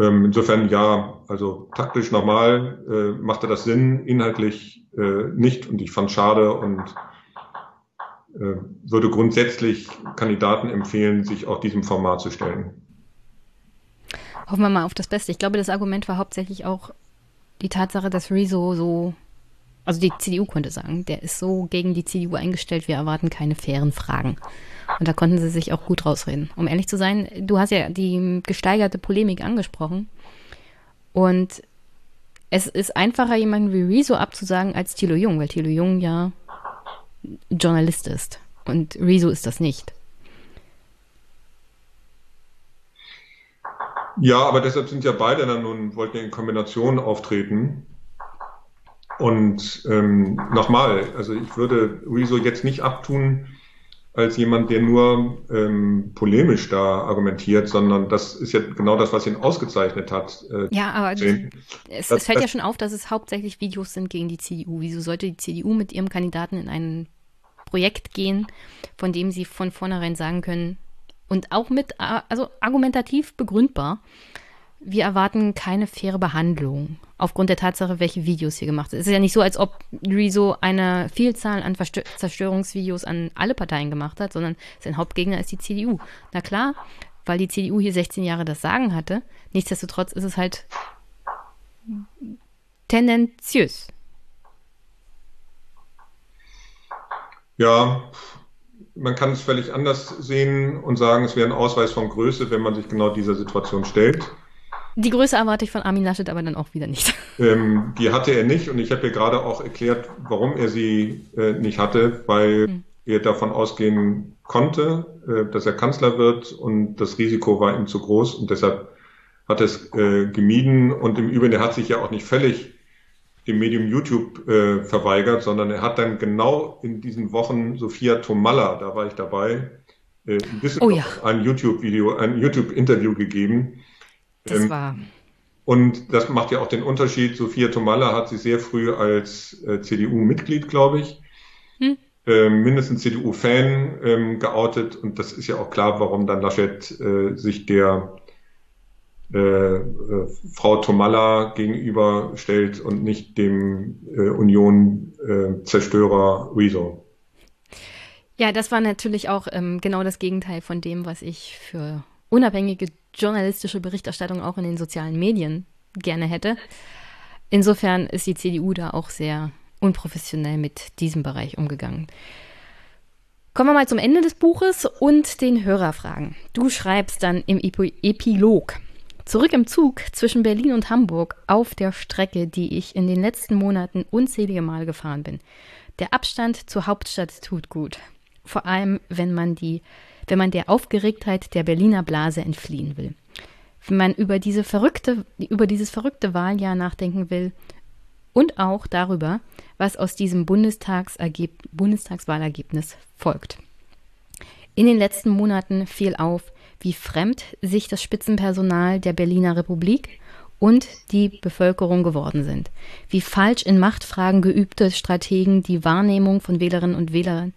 Ähm, insofern ja, also taktisch normal äh, machte das Sinn, inhaltlich äh, nicht und ich fand schade und äh, würde grundsätzlich Kandidaten empfehlen, sich auch diesem Format zu stellen. Hoffen wir mal auf das Beste. Ich glaube, das Argument war hauptsächlich auch die Tatsache, dass Rezo so, also die CDU konnte sagen, der ist so gegen die CDU eingestellt, wir erwarten keine fairen Fragen. Und da konnten sie sich auch gut rausreden. Um ehrlich zu sein, du hast ja die gesteigerte Polemik angesprochen. Und es ist einfacher, jemanden wie Rezo abzusagen, als Thilo Jung, weil Thilo Jung ja Journalist ist. Und Rezo ist das nicht. Ja, aber deshalb sind ja beide dann nun, wollten in Kombination auftreten. Und ähm, nochmal, also ich würde Rezo jetzt nicht abtun als jemand, der nur ähm, polemisch da argumentiert, sondern das ist ja genau das, was ihn ausgezeichnet hat. Äh, ja, aber es, das, es, fällt das, ja schon auf, dass es hauptsächlich Videos sind gegen die CDU. Wieso sollte die CDU mit ihrem Kandidaten in ein Projekt gehen, von dem sie von vornherein sagen können und auch mit, also argumentativ begründbar, wir erwarten keine faire Behandlung aufgrund der Tatsache, welche Videos hier gemacht sind. Es ist ja nicht so, als ob Rezo eine Vielzahl an Verstö Zerstörungsvideos an alle Parteien gemacht hat, sondern sein Hauptgegner ist die CDU. Na klar, weil die CDU hier 16 Jahre das Sagen hatte. Nichtsdestotrotz ist es halt tendenziös. Ja, man kann es völlig anders sehen und sagen, es wäre ein Ausweis von Größe, wenn man sich genau dieser Situation stellt. Die Größe erwarte ich von Armin Laschet aber dann auch wieder nicht. (laughs) Ähm, die hatte er nicht und ich habe ja gerade auch erklärt, warum er sie äh, nicht hatte, weil hm. er davon ausgehen konnte, äh, dass er Kanzler wird und das Risiko war ihm zu groß und deshalb hat er es äh, gemieden und im Übrigen, er hat sich ja auch nicht völlig dem Medium YouTube äh, verweigert, sondern er hat dann genau in diesen Wochen Sophia Tomalla, da war ich dabei, äh, ein bisschen oh ja. ein YouTube-Video, ein YouTube-Interview gegeben. Das ähm, war. Und das macht ja auch den Unterschied. Sophia Tomalla hat sich sehr früh als äh, CDU-Mitglied, glaube ich, hm. äh, mindestens CDU-Fan ähm, geoutet. Und das ist ja auch klar, warum dann Laschet äh, sich der äh, äh, Frau Tomalla gegenüberstellt und nicht dem äh, Union-Zerstörer äh, Rezo. Ja, das war natürlich auch ähm, genau das Gegenteil von dem, was ich für unabhängige journalistische Berichterstattung auch in den sozialen Medien gerne hätte. Insofern ist die CDU da auch sehr unprofessionell mit diesem Bereich umgegangen. Kommen wir mal zum Ende des Buches und den Hörerfragen. Du schreibst dann im Epilog. Zurück im Zug zwischen Berlin und Hamburg auf der Strecke, die ich in den letzten Monaten unzählige Mal gefahren bin. Der Abstand zur Hauptstadt tut gut. Vor allem, wenn man die, wenn man der Aufgeregtheit der Berliner Blase entfliehen will. Wenn man über diese verrückte, über dieses verrückte Wahljahr nachdenken will und auch darüber, was aus diesem Bundestagswahlergebnis folgt. In den letzten Monaten fiel auf, wie fremd sich das Spitzenpersonal der Berliner Republik und die Bevölkerung geworden sind, wie falsch in Machtfragen geübte Strategen die Wahrnehmung von Wählerinnen und Wählern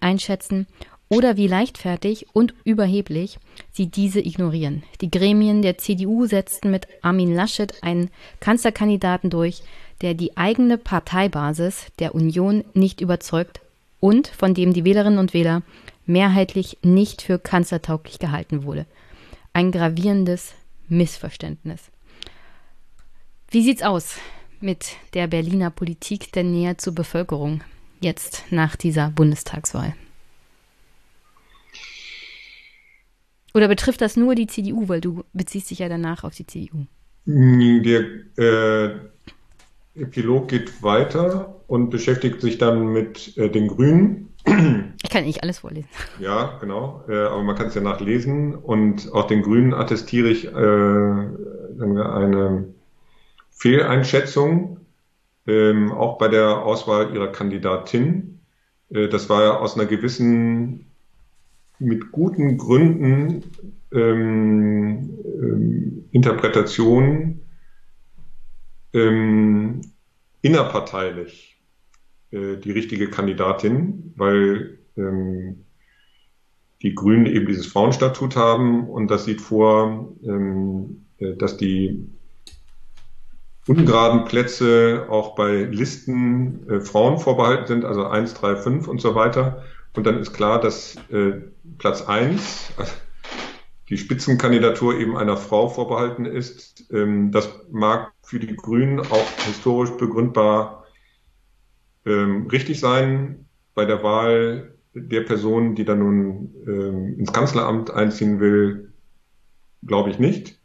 einschätzen oder wie leichtfertig und überheblich sie diese ignorieren. Die Gremien der CDU setzten mit Armin Laschet einen Kanzlerkandidaten durch, der die eigene Parteibasis der Union nicht überzeugt und von dem die Wählerinnen und Wähler mehrheitlich nicht für kanzlertauglich gehalten wurde. Ein gravierendes Missverständnis. Wie sieht's aus mit der Berliner Politik der Nähe zur Bevölkerung jetzt nach dieser Bundestagswahl? Oder betrifft das nur die CDU, weil du beziehst dich ja danach auf die CDU? Der äh, Epilog geht weiter und beschäftigt sich dann mit äh, den Grünen. Ich kann nicht alles vorlesen. Ja, genau, äh, aber man kann es ja nachlesen und auch den Grünen attestiere ich äh, eine Fehleinschätzung, ähm, auch bei der Auswahl ihrer Kandidatin. Äh, das war ja aus einer gewissen mit guten Gründen ähm, ähm, Interpretation ähm, innerparteilich äh, die richtige Kandidatin, weil ähm, die Grünen eben dieses Frauenstatut haben und das sieht vor, ähm, äh, dass die ungeraden Plätze auch bei Listen äh, Frauen vorbehalten sind, also 1, 3, 5 und so weiter. Und dann ist klar, dass äh, Platz eins, (laughs) die Spitzenkandidatur eben einer Frau vorbehalten ist. Ähm, das mag für die Grünen auch historisch begründbar ähm, richtig sein. Bei der Wahl der Person, die dann nun ähm, ins Kanzleramt einziehen will, glaube ich nicht.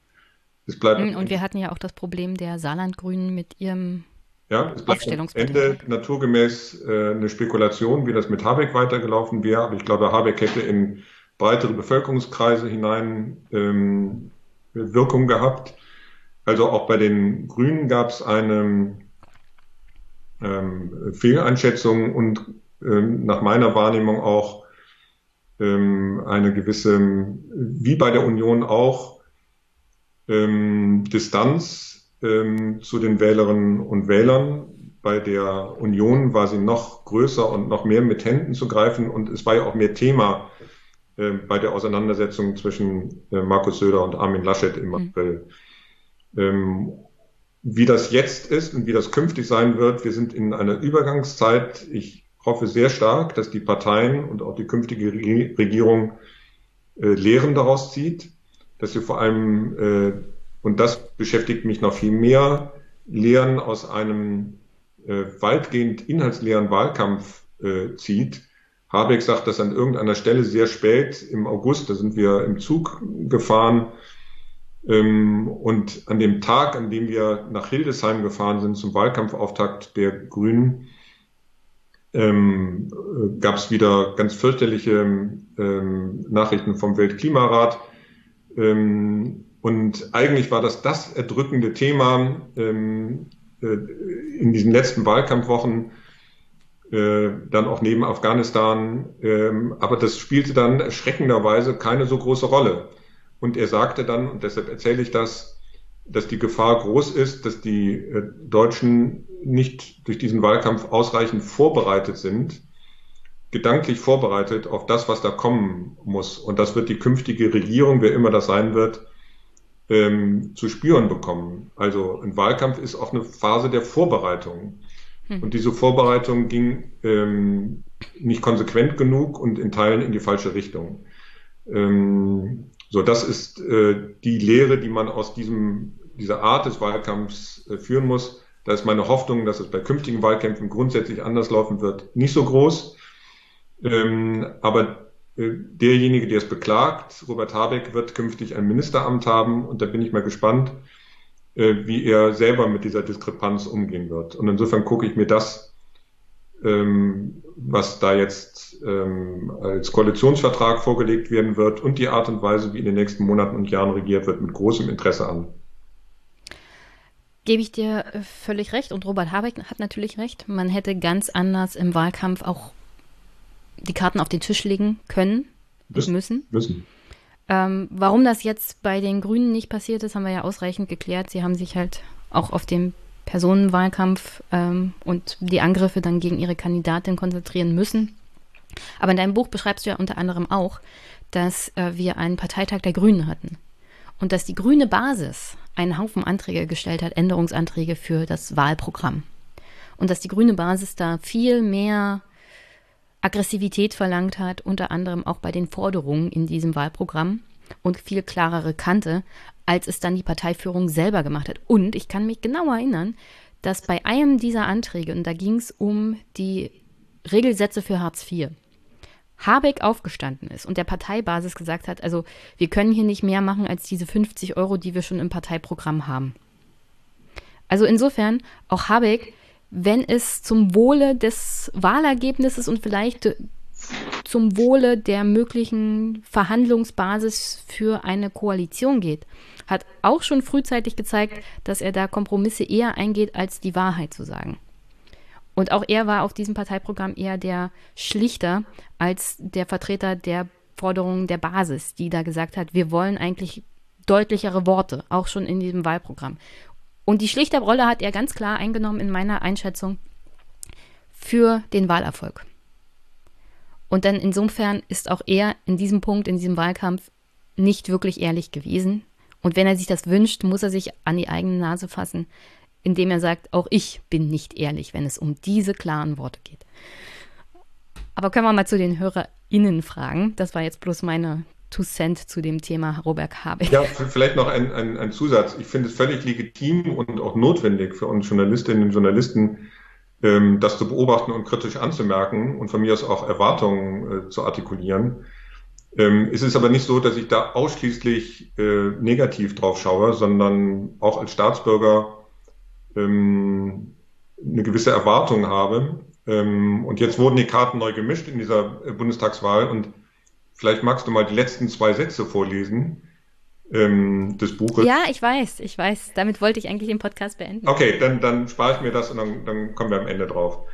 Es bleibt Und wir hatten ja auch das Problem der Saarlandgrünen mit ihrem ja, es bleibt am Ende naturgemäß äh, eine Spekulation, wie das mit Habeck weitergelaufen wäre. Aber ich glaube, Habeck hätte in breitere Bevölkerungskreise hinein ähm, Wirkung gehabt. Also auch bei den Grünen gab es eine ähm, Fehleinschätzung und ähm, nach meiner Wahrnehmung auch ähm, eine gewisse, wie bei der Union auch, ähm, Distanz ähm, zu den Wählerinnen und Wählern. Bei der Union war sie noch größer und noch mehr mit Händen zu greifen und es war ja auch mehr Thema äh, bei der Auseinandersetzung zwischen äh, Markus Söder und Armin Laschet im mhm. April. Mhm. Ähm, wie das jetzt ist und wie das künftig sein wird, wir sind in einer Übergangszeit. Ich hoffe sehr stark, dass die Parteien und auch die künftige Regierung äh, Lehren daraus zieht, dass sie vor allem, äh, und das beschäftigt mich noch viel mehr, Lehren aus einem äh, weitgehend inhaltsleeren Wahlkampf äh, zieht, Habeck sagt das an irgendeiner Stelle sehr spät im August, da sind wir im Zug gefahren. Ähm, und an dem Tag, an dem wir nach Hildesheim gefahren sind zum Wahlkampfauftakt der Grünen, ähm, gab es wieder ganz fürchterliche ähm, Nachrichten vom Weltklimarat. Ähm, und eigentlich war das das erdrückende Thema ähm, äh, in diesen letzten Wahlkampfwochen äh, dann auch neben Afghanistan. Ähm, aber das spielte dann erschreckenderweise keine so große Rolle. Und er sagte dann, und deshalb erzähle ich das, dass die Gefahr groß ist, dass die äh, Deutschen nicht durch diesen Wahlkampf ausreichend vorbereitet sind, gedanklich vorbereitet auf das, was da kommen muss. Und das wird die künftige Regierung, wer immer das sein wird, ähm, zu spüren bekommen. Also ein Wahlkampf ist auch eine Phase der Vorbereitung. Hm. Und diese Vorbereitung ging ähm, nicht konsequent genug und in Teilen in die falsche Richtung. Ähm, so, das ist äh, die Lehre, die man aus diesem, dieser Art des Wahlkampfs äh, führen muss. Da ist meine Hoffnung, dass es bei künftigen Wahlkämpfen grundsätzlich anders laufen wird, nicht so groß. Ähm, aber derjenige, der es beklagt, Robert Habeck, wird künftig ein Ministeramt haben und da bin ich mal gespannt, äh, wie er selber mit dieser Diskrepanz umgehen wird. Und insofern gucke ich mir das, ähm, was da jetzt ähm, als Koalitionsvertrag vorgelegt werden wird und die Art und Weise, wie in den nächsten Monaten und Jahren regiert wird, mit großem Interesse an. Gebe ich dir äh, völlig recht und Robert Habeck hat natürlich recht. Man hätte ganz anders im Wahlkampf auch die Karten auf den Tisch legen können müssen. Müssen. müssen. Ähm, warum das jetzt bei den Grünen nicht passiert ist, haben wir ja ausreichend geklärt. Sie haben sich halt auch auf den Personenwahlkampf ähm, und die Angriffe dann gegen ihre Kandidatin konzentrieren müssen. Aber in deinem Buch beschreibst du ja unter anderem auch, dass äh, wir einen Parteitag der Grünen hatten und dass die grüne Basis einen Haufen Anträge gestellt hat, Änderungsanträge für das Wahlprogramm. Und dass die grüne Basis da viel mehr Aggressivität verlangt hat, unter anderem auch bei den Forderungen in diesem Wahlprogramm und viel klarere Kante, als es dann die Parteiführung selber gemacht hat. Und ich kann mich genau erinnern, dass bei einem dieser Anträge, und da ging es um die Regelsätze für Hartz IV, Habeck aufgestanden ist und der Parteibasis gesagt hat, also wir können hier nicht mehr machen als diese 50 Euro, die wir schon im Parteiprogramm haben. Also insofern, auch Habeck wenn es zum Wohle des Wahlergebnisses und vielleicht zum Wohle der möglichen Verhandlungsbasis für eine Koalition geht, hat auch schon frühzeitig gezeigt, dass er da Kompromisse eher eingeht, als die Wahrheit zu sagen. Und auch er war auf diesem Parteiprogramm eher der Schlichter als der Vertreter der Forderungen der Basis, die da gesagt hat, wir wollen eigentlich deutlichere Worte, auch schon in diesem Wahlprogramm. Und die Schlichterrolle hat er ganz klar eingenommen in meiner Einschätzung für den Wahlerfolg. Und dann insofern ist auch er in diesem Punkt, in diesem Wahlkampf, nicht wirklich ehrlich gewesen. Und wenn er sich das wünscht, muss er sich an die eigene Nase fassen, indem er sagt, auch ich bin nicht ehrlich, wenn es um diese klaren Worte geht. Aber können wir mal zu den HörerInnen fragen? Das war jetzt bloß meine Two Cent zu dem Thema Robert Habeck. Ja, vielleicht noch ein, ein, ein Zusatz. Ich finde es völlig legitim und auch notwendig für uns Journalistinnen und Journalisten, ähm, das zu beobachten und kritisch anzumerken und von mir aus auch Erwartungen äh, zu artikulieren. Ähm, es ist aber nicht so, dass ich da ausschließlich äh, negativ drauf schaue, sondern auch als Staatsbürger ähm, eine gewisse Erwartung habe. Ähm, und jetzt wurden die Karten neu gemischt in dieser äh, Bundestagswahl und Vielleicht magst du mal die letzten zwei Sätze vorlesen ähm, des Buches. Ja, ich weiß, ich weiß. Damit wollte ich eigentlich den Podcast beenden. Okay, dann, dann spare ich mir das und dann, dann kommen wir am Ende drauf.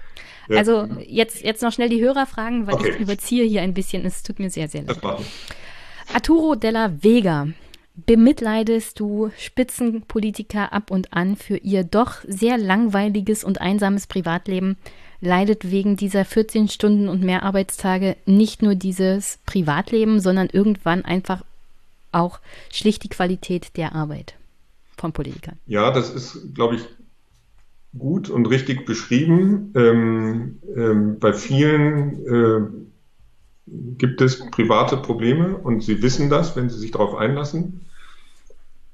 Ja. Also jetzt, jetzt noch schnell die Hörer fragen, weil okay. ich überziehe hier ein bisschen. Es tut mir sehr, sehr leid. Arturo della Vega. Bemitleidest du Spitzenpolitiker ab und an für ihr doch sehr langweiliges und einsames Privatleben? Leidet wegen dieser 14 Stunden und mehr Arbeitstage nicht nur dieses Privatleben, sondern irgendwann einfach auch schlicht die Qualität der Arbeit von Politikern. Ja, das ist, glaube ich, gut und richtig beschrieben. Ähm, ähm, bei vielen äh, gibt es private Probleme und sie wissen das, wenn sie sich darauf einlassen.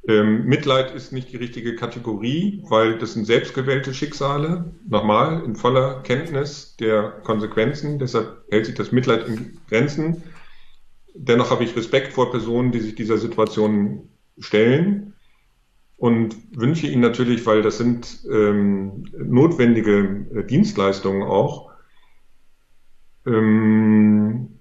Ähm, Mitleid ist nicht die richtige Kategorie, weil das sind selbstgewählte Schicksale, nochmal in voller Kenntnis der Konsequenzen. Deshalb hält sich das Mitleid in Grenzen. Dennoch habe ich Respekt vor Personen, die sich dieser Situation stellen und wünsche ihnen natürlich, weil das sind ähm, notwendige äh, Dienstleistungen auch, ähm,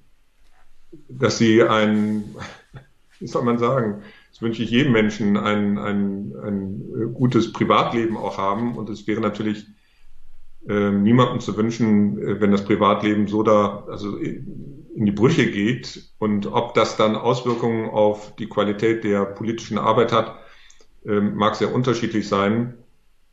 dass sie ein, (laughs) wie soll man sagen, das wünsche ich jedem Menschen, ein, ein, ein gutes Privatleben auch haben. Und es wäre natürlich äh, niemandem zu wünschen, äh, wenn das Privatleben so da, also in die Brüche geht. Und ob das dann Auswirkungen auf die Qualität der politischen Arbeit hat, äh, mag sehr unterschiedlich sein.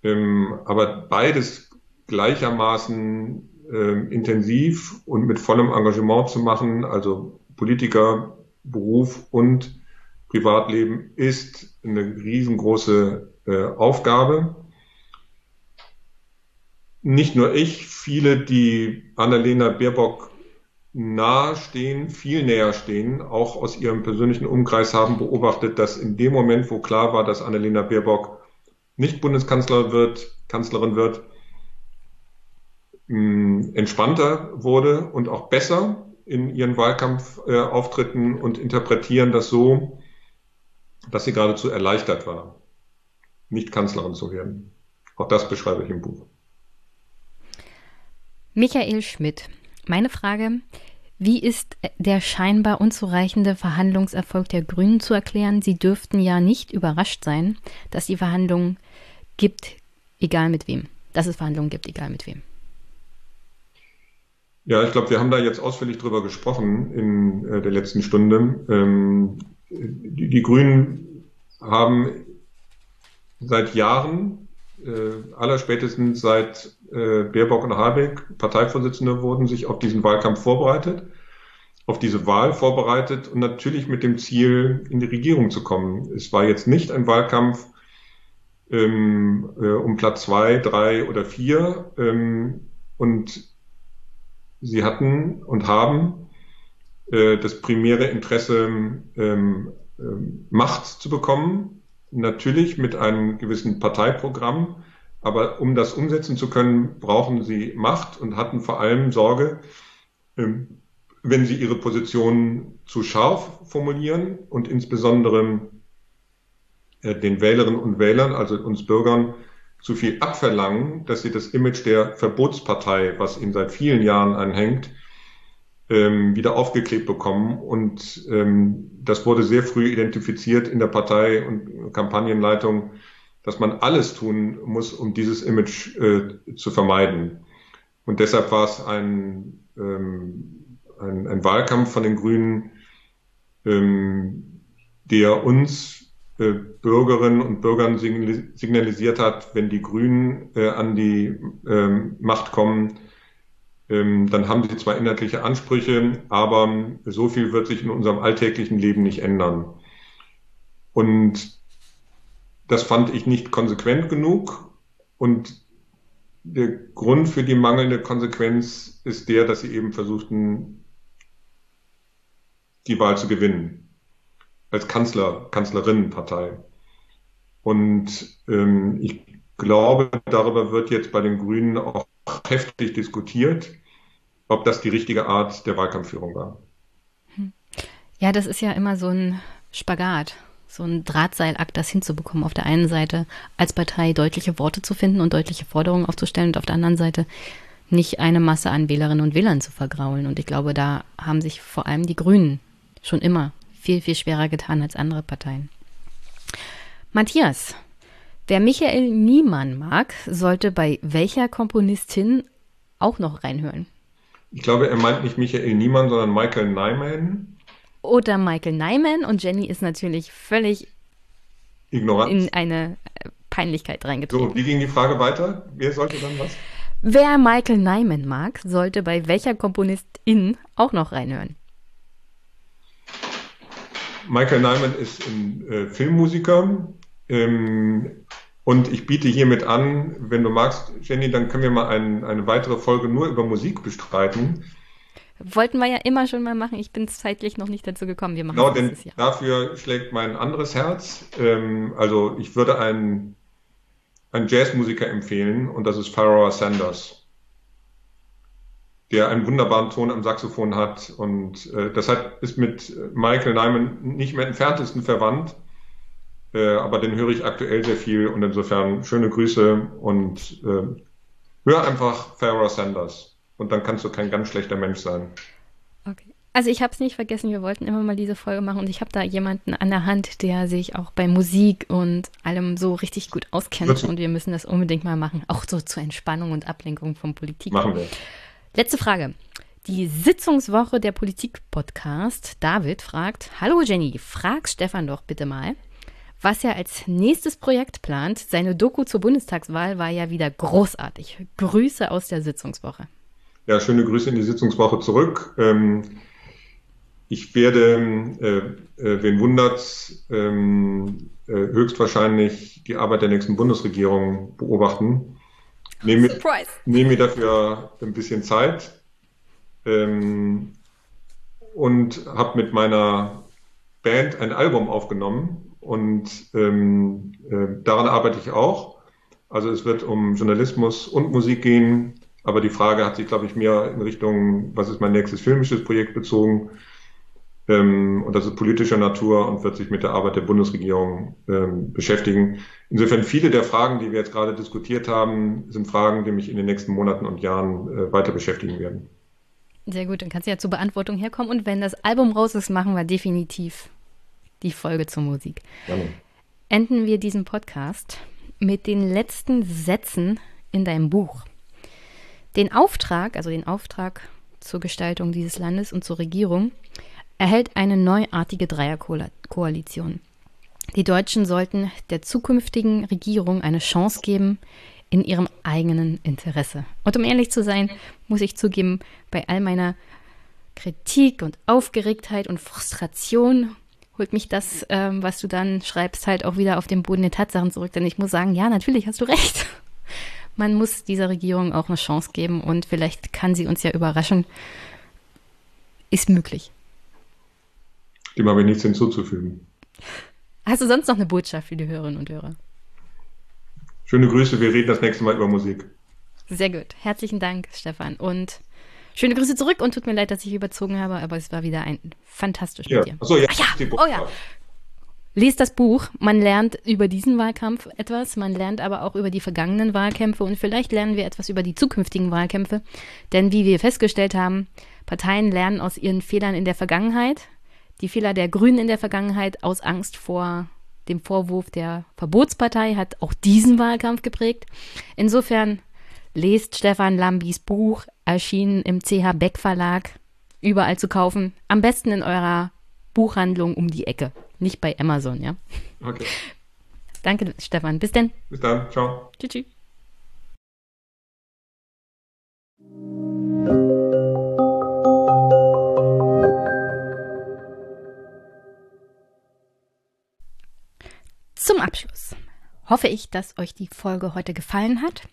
Ähm, aber beides gleichermaßen äh, intensiv und mit vollem Engagement zu machen, also Politiker, Beruf und Privatleben ist eine riesengroße äh, Aufgabe. Nicht nur ich, viele, die Annalena Baerbock nahestehen, viel näher stehen, auch aus ihrem persönlichen Umkreis haben beobachtet, dass in dem Moment, wo klar war, dass Annalena Baerbock nicht Bundeskanzler wird, Kanzlerin wird, mh, entspannter wurde und auch besser in ihren Wahlkampfauftritten äh, und interpretieren das so, dass sie geradezu erleichtert war, nicht Kanzlerin zu werden. Auch das beschreibe ich im Buch. Michael Schmidt, meine Frage, wie ist der scheinbar unzureichende Verhandlungserfolg der Grünen zu erklären? Sie dürften ja nicht überrascht sein, dass die Verhandlungen gibt, egal mit wem. Dass es Verhandlungen gibt, egal mit wem. Ja, ich glaube, wir haben da jetzt ausführlich drüber gesprochen in äh, der letzten Stunde. Ähm, die, die Grünen haben seit Jahren, äh, allerspätestens seit äh, Baerbock und Habeck Parteivorsitzende wurden, sich auf diesen Wahlkampf vorbereitet, auf diese Wahl vorbereitet und natürlich mit dem Ziel, in die Regierung zu kommen. Es war jetzt nicht ein Wahlkampf ähm, äh, um Platz zwei, drei oder vier ähm, und sie hatten und haben äh, das primäre Interesse, ähm, ähm, Macht zu bekommen, natürlich mit einem gewissen Parteiprogramm, aber um das umsetzen zu können, brauchen sie Macht und hatten vor allem Sorge, ähm, wenn sie ihre Position zu scharf formulieren und insbesondere äh, den Wählerinnen und Wählern, also uns Bürgern, zu viel abverlangen, dass sie das Image der Verbotspartei, was ihnen seit vielen Jahren anhängt, ähm, wieder aufgeklebt bekommen. Und ähm, das wurde sehr früh identifiziert in der Partei und Kampagnenleitung, dass man alles tun muss, um dieses Image äh, zu vermeiden. Und deshalb war es ein, ähm, ein, ein Wahlkampf von den Grünen, ähm, der uns äh, Bürgerinnen und Bürgern signalisiert hat, wenn die Grünen äh, an die ähm, Macht kommen, dann haben sie zwar inhaltliche Ansprüche, aber so viel wird sich in unserem alltäglichen Leben nicht ändern. Und das fand ich nicht konsequent genug. Und der Grund für die mangelnde Konsequenz ist der, dass sie eben versuchten, die Wahl zu gewinnen. Als Kanzler, Kanzlerinnenpartei. Und ähm, ich glaube, darüber wird jetzt bei den Grünen auch heftig diskutiert, ob das die richtige Art der Wahlkampfführung war. Hm. Ja, das ist ja immer so ein Spagat, so ein Drahtseilakt, das hinzubekommen. Auf der einen Seite als Partei deutliche Worte zu finden und deutliche Forderungen aufzustellen und auf der anderen Seite nicht eine Masse an Wählerinnen und Wählern zu vergraulen. Und ich glaube, da haben sich vor allem die Grünen schon immer viel, viel schwerer getan als andere Parteien. Matthias, Wer Michael Niemann mag, sollte bei welcher Komponistin auch noch reinhören? Ich glaube, er meint nicht Michael Niemann, sondern Michael Nyman. Oder Michael Nyman und Jenny ist natürlich völlig Ignorant. in eine Peinlichkeit reingetreten. So, wie ging die Frage weiter? Wer sollte dann was? Wer Michael Nyman mag, sollte bei welcher Komponistin auch noch reinhören? Michael Nyman ist ein äh, Filmmusiker, ähm, und ich biete hiermit an, wenn du magst, Jenny, dann können wir mal ein, eine weitere Folge nur über Musik bestreiten. Wollten wir ja immer schon mal machen. Ich bin zeitlich noch nicht dazu gekommen. Wir machen genau, denn Jahr. dafür schlägt mein anderes Herz. Ähm, also ich würde einen, einen Jazzmusiker empfehlen und das ist Pharaoh Sanders, der einen wunderbaren Ton am Saxophon hat und äh, das hat, ist mit Michael Nyman nicht mehr entferntesten verwandt äh, aber den höre ich aktuell sehr viel und insofern schöne Grüße und äh, hör einfach Farrah Sanders und dann kannst du kein ganz schlechter Mensch sein. Okay. Also ich habe es nicht vergessen, wir wollten immer mal diese Folge machen und ich habe da jemanden an der Hand, der sich auch bei Musik und allem so richtig gut auskennt und wir müssen das unbedingt mal machen, auch so zur Entspannung und Ablenkung von Politik. Machen wir. Letzte Frage. Die Sitzungswoche der Politik-Podcast. David fragt: Hallo Jenny, frag Stefan doch bitte mal, was er als nächstes Projekt plant. Seine Doku zur Bundestagswahl war ja wieder großartig. Grüße aus der Sitzungswoche. Ja, schöne Grüße in die Sitzungswoche zurück. Ähm, ich werde, äh, äh, wen wundert's, ähm, äh, höchstwahrscheinlich die Arbeit der nächsten Bundesregierung beobachten. Nehme, Surprise. nehme mir dafür ein bisschen Zeit ähm, und habe mit meiner Band ein Album aufgenommen und ähm, äh, daran arbeite ich auch. Also es wird um Journalismus und Musik gehen, aber die Frage hat sich, glaube ich, mehr in Richtung, was ist mein nächstes filmisches Projekt bezogen. Ähm, und das ist politischer Natur und wird sich mit der Arbeit der Bundesregierung ähm, beschäftigen. Insofern viele der Fragen, die wir jetzt gerade diskutiert haben, sind Fragen, die mich in den nächsten Monaten und Jahren äh, weiter beschäftigen werden. Sehr gut, dann kannst du ja zur Beantwortung herkommen. Und wenn das Album raus ist, machen wir definitiv die Folge zur Musik. Gerne. Enden wir diesen Podcast mit den letzten Sätzen in deinem Buch. Den Auftrag, also den Auftrag zur Gestaltung dieses Landes und zur Regierung, erhält eine neuartige Dreierkoalition. Die Deutschen sollten der zukünftigen Regierung eine Chance geben, in ihrem eigenen Interesse. Und um ehrlich zu sein, muss ich zugeben, bei all meiner Kritik und Aufgeregtheit und Frustration holt mich das, ähm, was du dann schreibst, halt auch wieder auf den Boden der Tatsachen zurück. Denn ich muss sagen, ja, natürlich hast du recht. (laughs) Man muss dieser Regierung auch eine Chance geben und vielleicht kann sie uns ja überraschen. Ist möglich. Dem habe ich nichts hinzuzufügen. Hast du sonst noch eine Botschaft für die Hörerinnen und Hörer? Schöne Grüße, wir reden das nächste Mal über Musik. Sehr gut. Herzlichen Dank, Stefan. Und schöne Grüße zurück und tut mir leid, dass ich überzogen habe, aber es war wieder ein fantastisches ja. Spiel. Achso, ja. Ach ja. Oh ja. Lest das Buch. Man lernt über diesen Wahlkampf etwas. Man lernt aber auch über die vergangenen Wahlkämpfe und vielleicht lernen wir etwas über die zukünftigen Wahlkämpfe. Denn wie wir festgestellt haben, Parteien lernen aus ihren Fehlern in der Vergangenheit. Die Fehler der Grünen in der Vergangenheit aus Angst vor dem Vorwurf der Verbotspartei hat auch diesen Wahlkampf geprägt. Insofern lest Stefan Lambis Buch, erschienen im CH Beck Verlag, überall zu kaufen. Am besten in eurer Buchhandlung um die Ecke, nicht bei Amazon, ja? Okay. (laughs) Danke, Stefan. Bis denn. Bis dann. Ciao. Tschüss. tschüss. Zum Abschluss hoffe ich, dass euch die Folge heute gefallen hat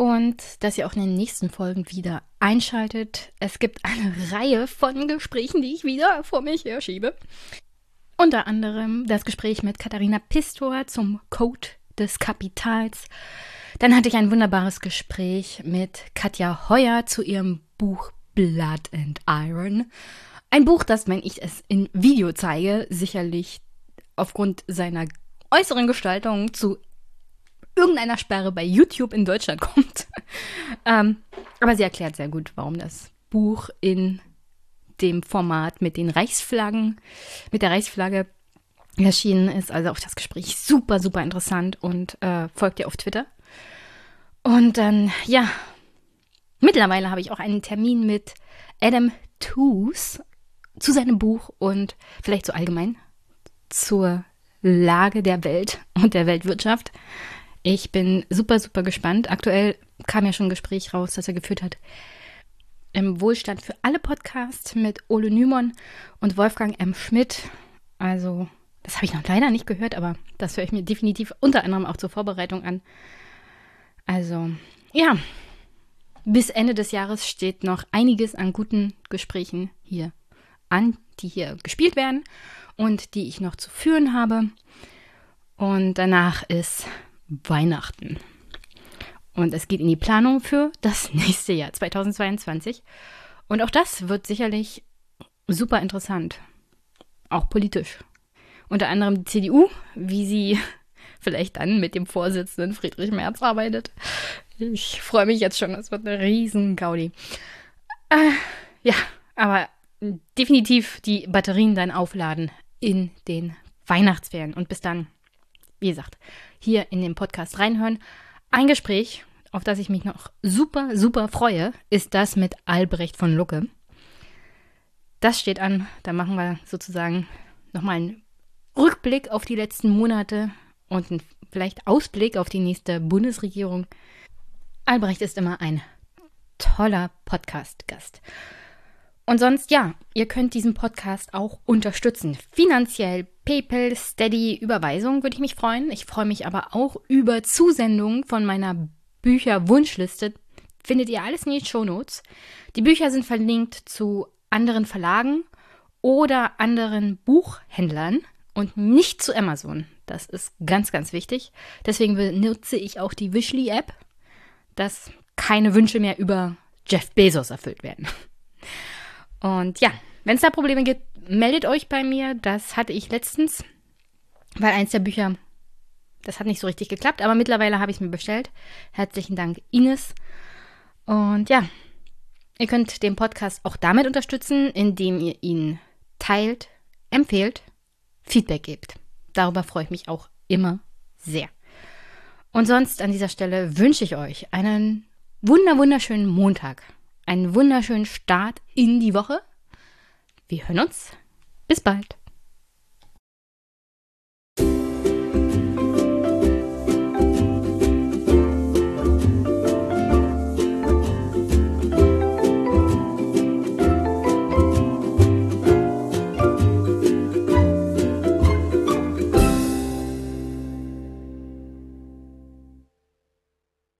und dass ihr auch in den nächsten Folgen wieder einschaltet. Es gibt eine (laughs) Reihe von Gesprächen, die ich wieder vor mich herschiebe. Unter anderem das Gespräch mit Katharina Pistor zum Code des Kapitals. Dann hatte ich ein wunderbares Gespräch mit Katja Heuer zu ihrem Buch Blood and Iron. Ein Buch, das, wenn ich es in Video zeige, sicherlich aufgrund seiner äußeren Gestaltung zu irgendeiner Sperre bei YouTube in Deutschland (laughs) kommt. ähm, aber sie erklärt sehr gut, warum das Buch in dem Format mit den Reichsflaggen, mit der Reichsflagge erschienen ist. Also auch das Gespräch super, super interessant und äh, folgt ihr auf Twitter. Und dann, ja, mittlerweile habe ich auch einen Termin mit Adam Toos zu seinem Buch und vielleicht so allgemein zur Lage der Welt und der Weltwirtschaft. Ich bin super, super gespannt. Aktuell kam ja schon ein Gespräch raus, das er geführt hat im Wohlstand für alle Podcast mit Ole Nymon und Wolfgang M. Schmidt. Also, das habe ich noch leider nicht gehört, aber das höre ich mir definitiv unter anderem auch zur Vorbereitung an. Also, ja, bis Ende des Jahres steht noch einiges an guten Gesprächen hier an, die hier gespielt werden und die ich noch zu führen habe. Und danach ist Weihnachten. Und es geht in die Planung für das (laughs) nächste Jahr, 2022. Und auch das wird sicherlich super interessant. Auch politisch. Unter anderem die CDU, wie sie (laughs) vielleicht dann mit dem Vorsitzenden Friedrich Merz arbeitet. Ich freue mich jetzt schon, es wird eine riesen Gaudi. Äh, ja, aber definitiv die Batterien dann aufladen in den Weihnachtsferien. Und bis dann, wie gesagt, hier in den Podcast reinhören. Ein Gespräch, auf das ich mich noch super, super freue, ist das mit Albrecht von Lucke. Das steht an. Da machen wir sozusagen nochmal einen Rückblick auf die letzten Monate und einen vielleicht Ausblick auf die nächste Bundesregierung. Albrecht ist immer ein toller Podcast-Gast. Und sonst, ja, ihr könnt diesen Podcast auch unterstützen. Finanziell, PayPal, Steady, Überweisung würde ich mich freuen. Ich freue mich aber auch über Zusendungen von meiner Bücher-Wunschliste. Findet ihr alles in den Shownotes. Die Bücher sind verlinkt zu anderen Verlagen oder anderen Buchhändlern und nicht zu Amazon. Das ist ganz, ganz wichtig. Deswegen benutze ich auch die Wishly-App, dass keine Wünsche mehr über Jeff Bezos erfüllt werden. Und ja, wenn es da Probleme gibt, meldet euch bei mir. Das hatte ich letztens, weil eins der Bücher, das hat nicht so richtig geklappt, aber mittlerweile habe ich es mir bestellt. Herzlichen Dank, Ines. Und ja, ihr könnt den Podcast auch damit unterstützen, indem ihr ihn teilt, empfehlt, Feedback gebt. Darüber freue ich mich auch immer sehr. Und sonst an dieser Stelle wünsche ich euch einen wunder wunderschönen Montag einen wunderschönen Start in die Woche. Wir hören uns. Bis bald.